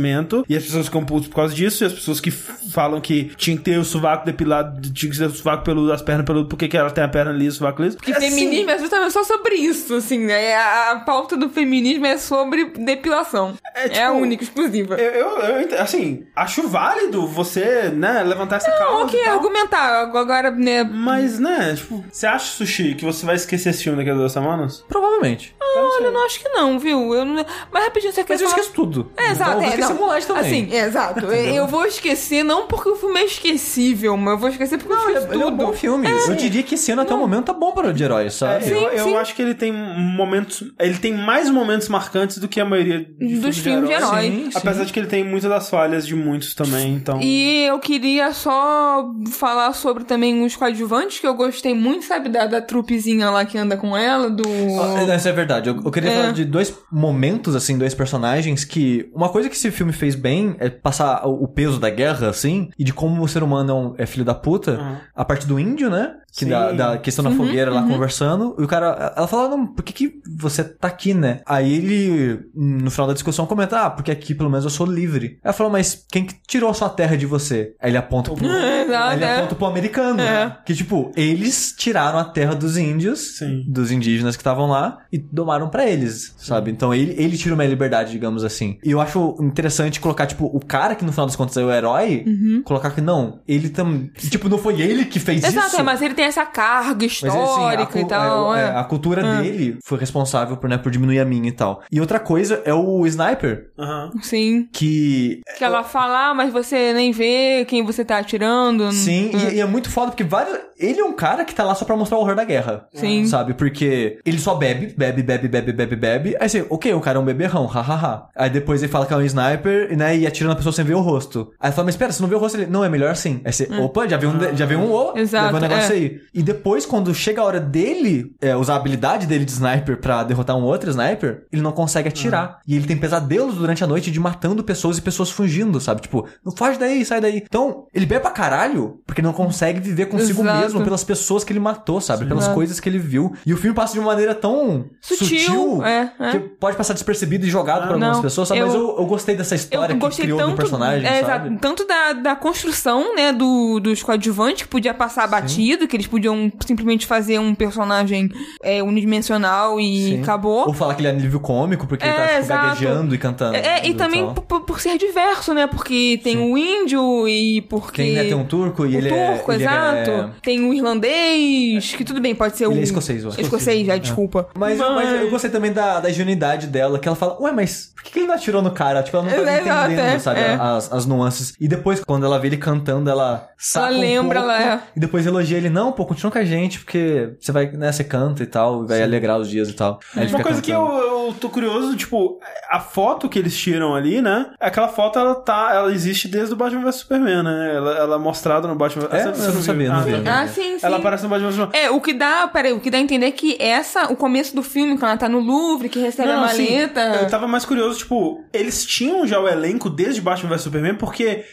e as pessoas ficam putas por causa disso, e as pessoas que falam que tinha que ter o sovaco depilado, tinha que ter o sovaco peludo, as pernas peludas, porque que ela tem a perna lisa, o sovaco liso? Que Assim, feminismo é justamente só sobre isso, assim, né? A, a pauta do feminismo é sobre depilação. É, É, tipo, a única, exclusiva. Eu, eu, eu assim, acho válido você, né, levantar essa causa. Não, ok, e tal. argumentar. Agora, né? Mas, né, tipo, você acha, Sushi, que você vai esquecer esse filme daqui a duas semanas? Provavelmente. Olha, eu não acho que não, viu? Eu não... Mas rapidinho, você quer Mas eu falar... esqueço tudo. É, exato, Então, é, Mulan também. Assim, é, exato. eu vou esquecer, não porque o filme é esquecível, mas eu vou esquecer porque Não, eu fiz é, ele é um tudo. bom filme. Eu diria que esse ano até o momento tá bom para o de heróis, sabe? É, eu, Sim, eu sim. acho que ele tem momentos. Ele tem mais momentos marcantes do que a maioria de Dos filmes de herói. Sim, sim. Apesar de que ele tem muitas das falhas de muitos também, então. E eu queria só falar sobre também os coadjuvantes, que eu gostei muito, sabe, da, da trupezinha lá que anda com ela, do... Ah, Isso é verdade. Eu, eu queria É. falar de dois momentos, assim, dois personagens que. Uma coisa que esse filme fez bem é passar o peso da guerra, assim, e de como o ser humano é, um- é filho da puta. Uhum. A parte do índio, né? Que Sim. da, da questão da fogueira lá conversando. E o cara, ela fala, não, por que, que você tá aqui, né? Aí ele, no final da discussão, comenta, ah, porque aqui pelo menos eu sou livre. Ela falou, mas quem que tirou a sua terra de você? Aí ele aponta pro, Exato, (laughs) aí ele é. aponta pro americano. É. Que tipo, eles tiraram a terra dos índios, Sim. dos indígenas que estavam lá, e domaram pra eles, sabe? Então ele, ele tira uma liberdade, digamos assim. E eu acho interessante colocar, tipo, o cara que no final das contas é o herói, colocar que não, ele também. Tipo, não foi ele que fez Exato, isso. é, mas ele tem essa carga Mas, assim, histórica a cu- e tal. é, é. é, a cultura dele foi responsável por, né, por diminuir a minha e tal. E outra coisa é o sniper, Aham. Sim. que. Que ela fala, ah, mas você nem vê quem você tá atirando. Sim, e, e é muito foda porque vários. Ele é um cara que tá lá só pra mostrar o horror da guerra. Sim. Sabe? Porque ele só bebe, bebe, bebe, bebe, bebe, bebe. Aí você, ok, o cara é um beberrão, hahaha. Aí depois ele fala que é um sniper, né? E atira na pessoa sem ver o rosto. Aí fala, mas espera, você não vê o rosto? Ele, não, é melhor assim. Aí você, opa, já veio um, já veio um o, Exato, levou um negócio é. E depois, quando chega a hora dele é, usar a habilidade dele de sniper pra derrotar um outro sniper, ele não consegue atirar. E ele tem pesadelos durante a noite de matando pessoas e pessoas fugindo, sabe? Tipo, não foge daí, sai daí. Então, ele bebe pra caralho, porque ele não consegue viver consigo Exato. mesmo pelas pessoas que ele matou, sabe? Pelas Exato. coisas que ele viu. E o filme passa de uma maneira tão Sutil, sutil, é, é. que pode passar despercebido e jogado por algumas não, pessoas, sabe? Mas eu- eu, eu gostei dessa história Eu que gostei criou tanto, do personagem, é, sabe? tanto da, da construção, né, do, dos coadjuvantes, que podia passar batido, que eles podiam simplesmente fazer um personagem é, unidimensional e Sim. acabou. Ou falar que ele é nível cômico, porque ele É, tá tipo, exato. gaguejando e cantando. É, e também tal. por, por ser diverso, né? Porque tem o índio e porque. Quem né, tem um turco e o ele é- turco, ele exato. é- Tem o irlandês, que tudo bem, pode ser o. Ele é escocês, eu acho. Escocês, já, desculpa. Mas, mas eu gostei também da, da ingenuidade dela, que ela fala, ué, mas por que ele não atirou no cara? Tipo, ela não tá É, entendendo, é, sabe, é. as, as nuances. E depois, quando ela vê ele cantando, ela saca Ela um lembra, pouco, ela é. E depois elogia ele, não, pô, continua com a gente, porque você vai, né, você canta e tal, vai alegrar os dias e tal. Aí Uma coisa que eu, cantando. Eu tô curioso, tipo, a foto que eles tiram ali, né? Aquela foto, ela tá, ela existe desde o Batman vs Superman, né? Ela, ela é mostrada no Batman É? Você não viu? sabia, não Ah, vi. tá. Ah, sim, sim. Ela aparece no Batman vs Superman. É, o que dá, peraí, o que dá a entender é que essa, o começo do filme, quando ela tá no Louvre, que recebe a assim, maleta. eu tava mais curioso, tipo, eles tinham já o elenco desde Batman vs Superman, porque.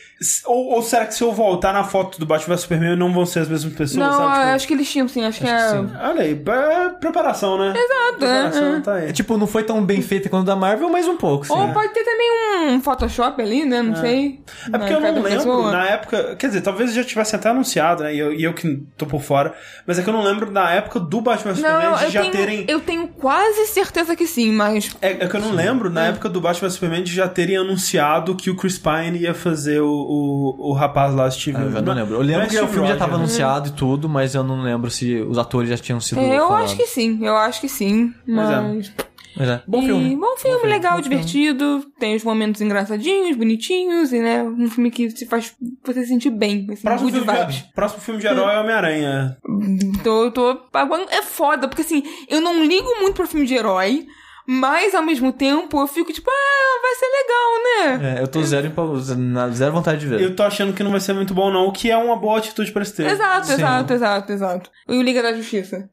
Ou, ou será que se eu voltar na foto do Batman vs Superman não vão ser as mesmas pessoas, Não, sabe? Tipo, acho que eles tinham, sim, acho, que é. Olha aí, é preparação, né? Exato, preparação é, tá aí. É, tipo, não foi tão bem feita quanto o da Marvel, mas um pouco, sim. Ou pode ter também um Photoshop ali, né? Não sei. É porque eu não lembro, pessoa. na época. Quer dizer, talvez já tivesse até anunciado, né? E eu, e eu que tô por fora. Mas é que eu não lembro na época do Batman Superman de já tenho, terem. eu tenho quase certeza que sim, mas. É, é que eu não lembro, na época do Batman Superman, de já terem anunciado que o Chris Pine ia fazer o, o, o rapaz lá, Steve. Ah, eu não lembro. Eu lembro é que o filme já Steve tava né? anunciado e tudo, mas eu não lembro se os atores já tinham sido É, eu falados. acho que sim, eu acho que sim. Mas é. É. Bom E- filme. Bom filme, legal, divertido. Tem os momentos engraçadinhos, bonitinhos, e né? Um filme que se faz você se sentir bem. Assim, Próximo filme, de, próximo filme de herói é Homem-Aranha. Tô, tô aguardando. É foda, porque assim, eu não ligo muito pra filme de herói, mas ao mesmo tempo eu fico tipo, ah, vai ser legal, né? É, eu tô zero, zero vontade de ver. Eu tô achando que não vai ser muito bom, não, o que é uma boa atitude pra esse ter. Exato, Sim. exato, exato, exato. E o Liga da Justiça.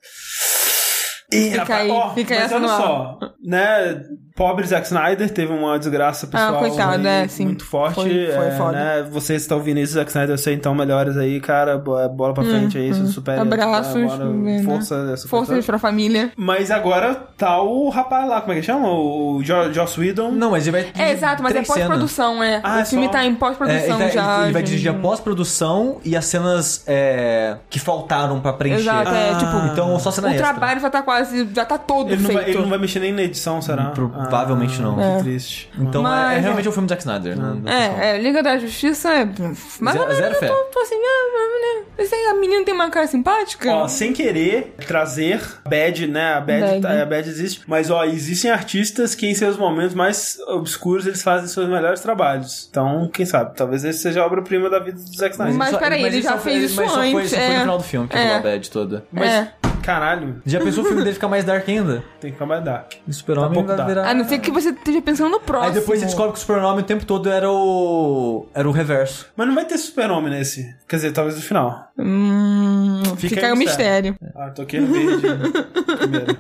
Ih, Fica rapaz, aí, ó, fica mas essa olha só, né? Pobre Zack Snyder teve uma desgraça pessoal Ah, coitado, aí é, sim. muito forte. Foi- foi é, foda. Né? Você está ouvindo isso, Zack Snyder, eu sei, então melhores aí, cara. bo- Bola pra frente aí, isso supera. Hum, Abraços, bora, né? força, essa Forças coisa. pra família. Mas agora tá o rapaz lá, como é que chama? O Jo- Joss Whedon. Não, mas ele vai. É, exato, mas é pós-produção, é. Ah, o é filme só- tá em É, ele, pós-produção tá- já. ele vai gente. dirigir a pós-produção e as cenas é, que faltaram pra preencher. Exato, é, tipo, Então, só cena o extra. trabalho já tá quase, já tá todo Ele não, feito. vai, ele não vai mexer nem na edição, será? Provavelmente não. Que É. triste. Então, Mas, é, é é. realmente um filme do Zack Snyder. né? Não. É, é, Liga da Justiça é. Mas Zero- eu zero fé. tô, tô assim, ah, né? A menina tem uma cara simpática? Ó, sem querer trazer bad, né? A bad, Bad. tá- a bad existe. Mas, ó, existem artistas que em seus momentos mais obscuros eles fazem seus melhores trabalhos. Então, quem sabe? Talvez esse seja a obra-prima da vida do Zack Snyder. Mas Só- peraí, ele já só foi- fez isso mas só foi, antes, Só foi é. no final do filme que É. é. a bad toda. Mas, É. caralho, Já pensou o filme dele ficar mais dark ainda? tem que ficar mais dark. O super-homem pouco vai dark. virar... A não ser que você esteja pensando no próximo. Aí depois você descobre que o super-homem o tempo todo era o... Era o reverso. Mas não vai ter super-homem nesse. Quer dizer, talvez no final. Hum, Fica fica, aí o o mistério. Ah, toquei no verde (laughs) primeiro.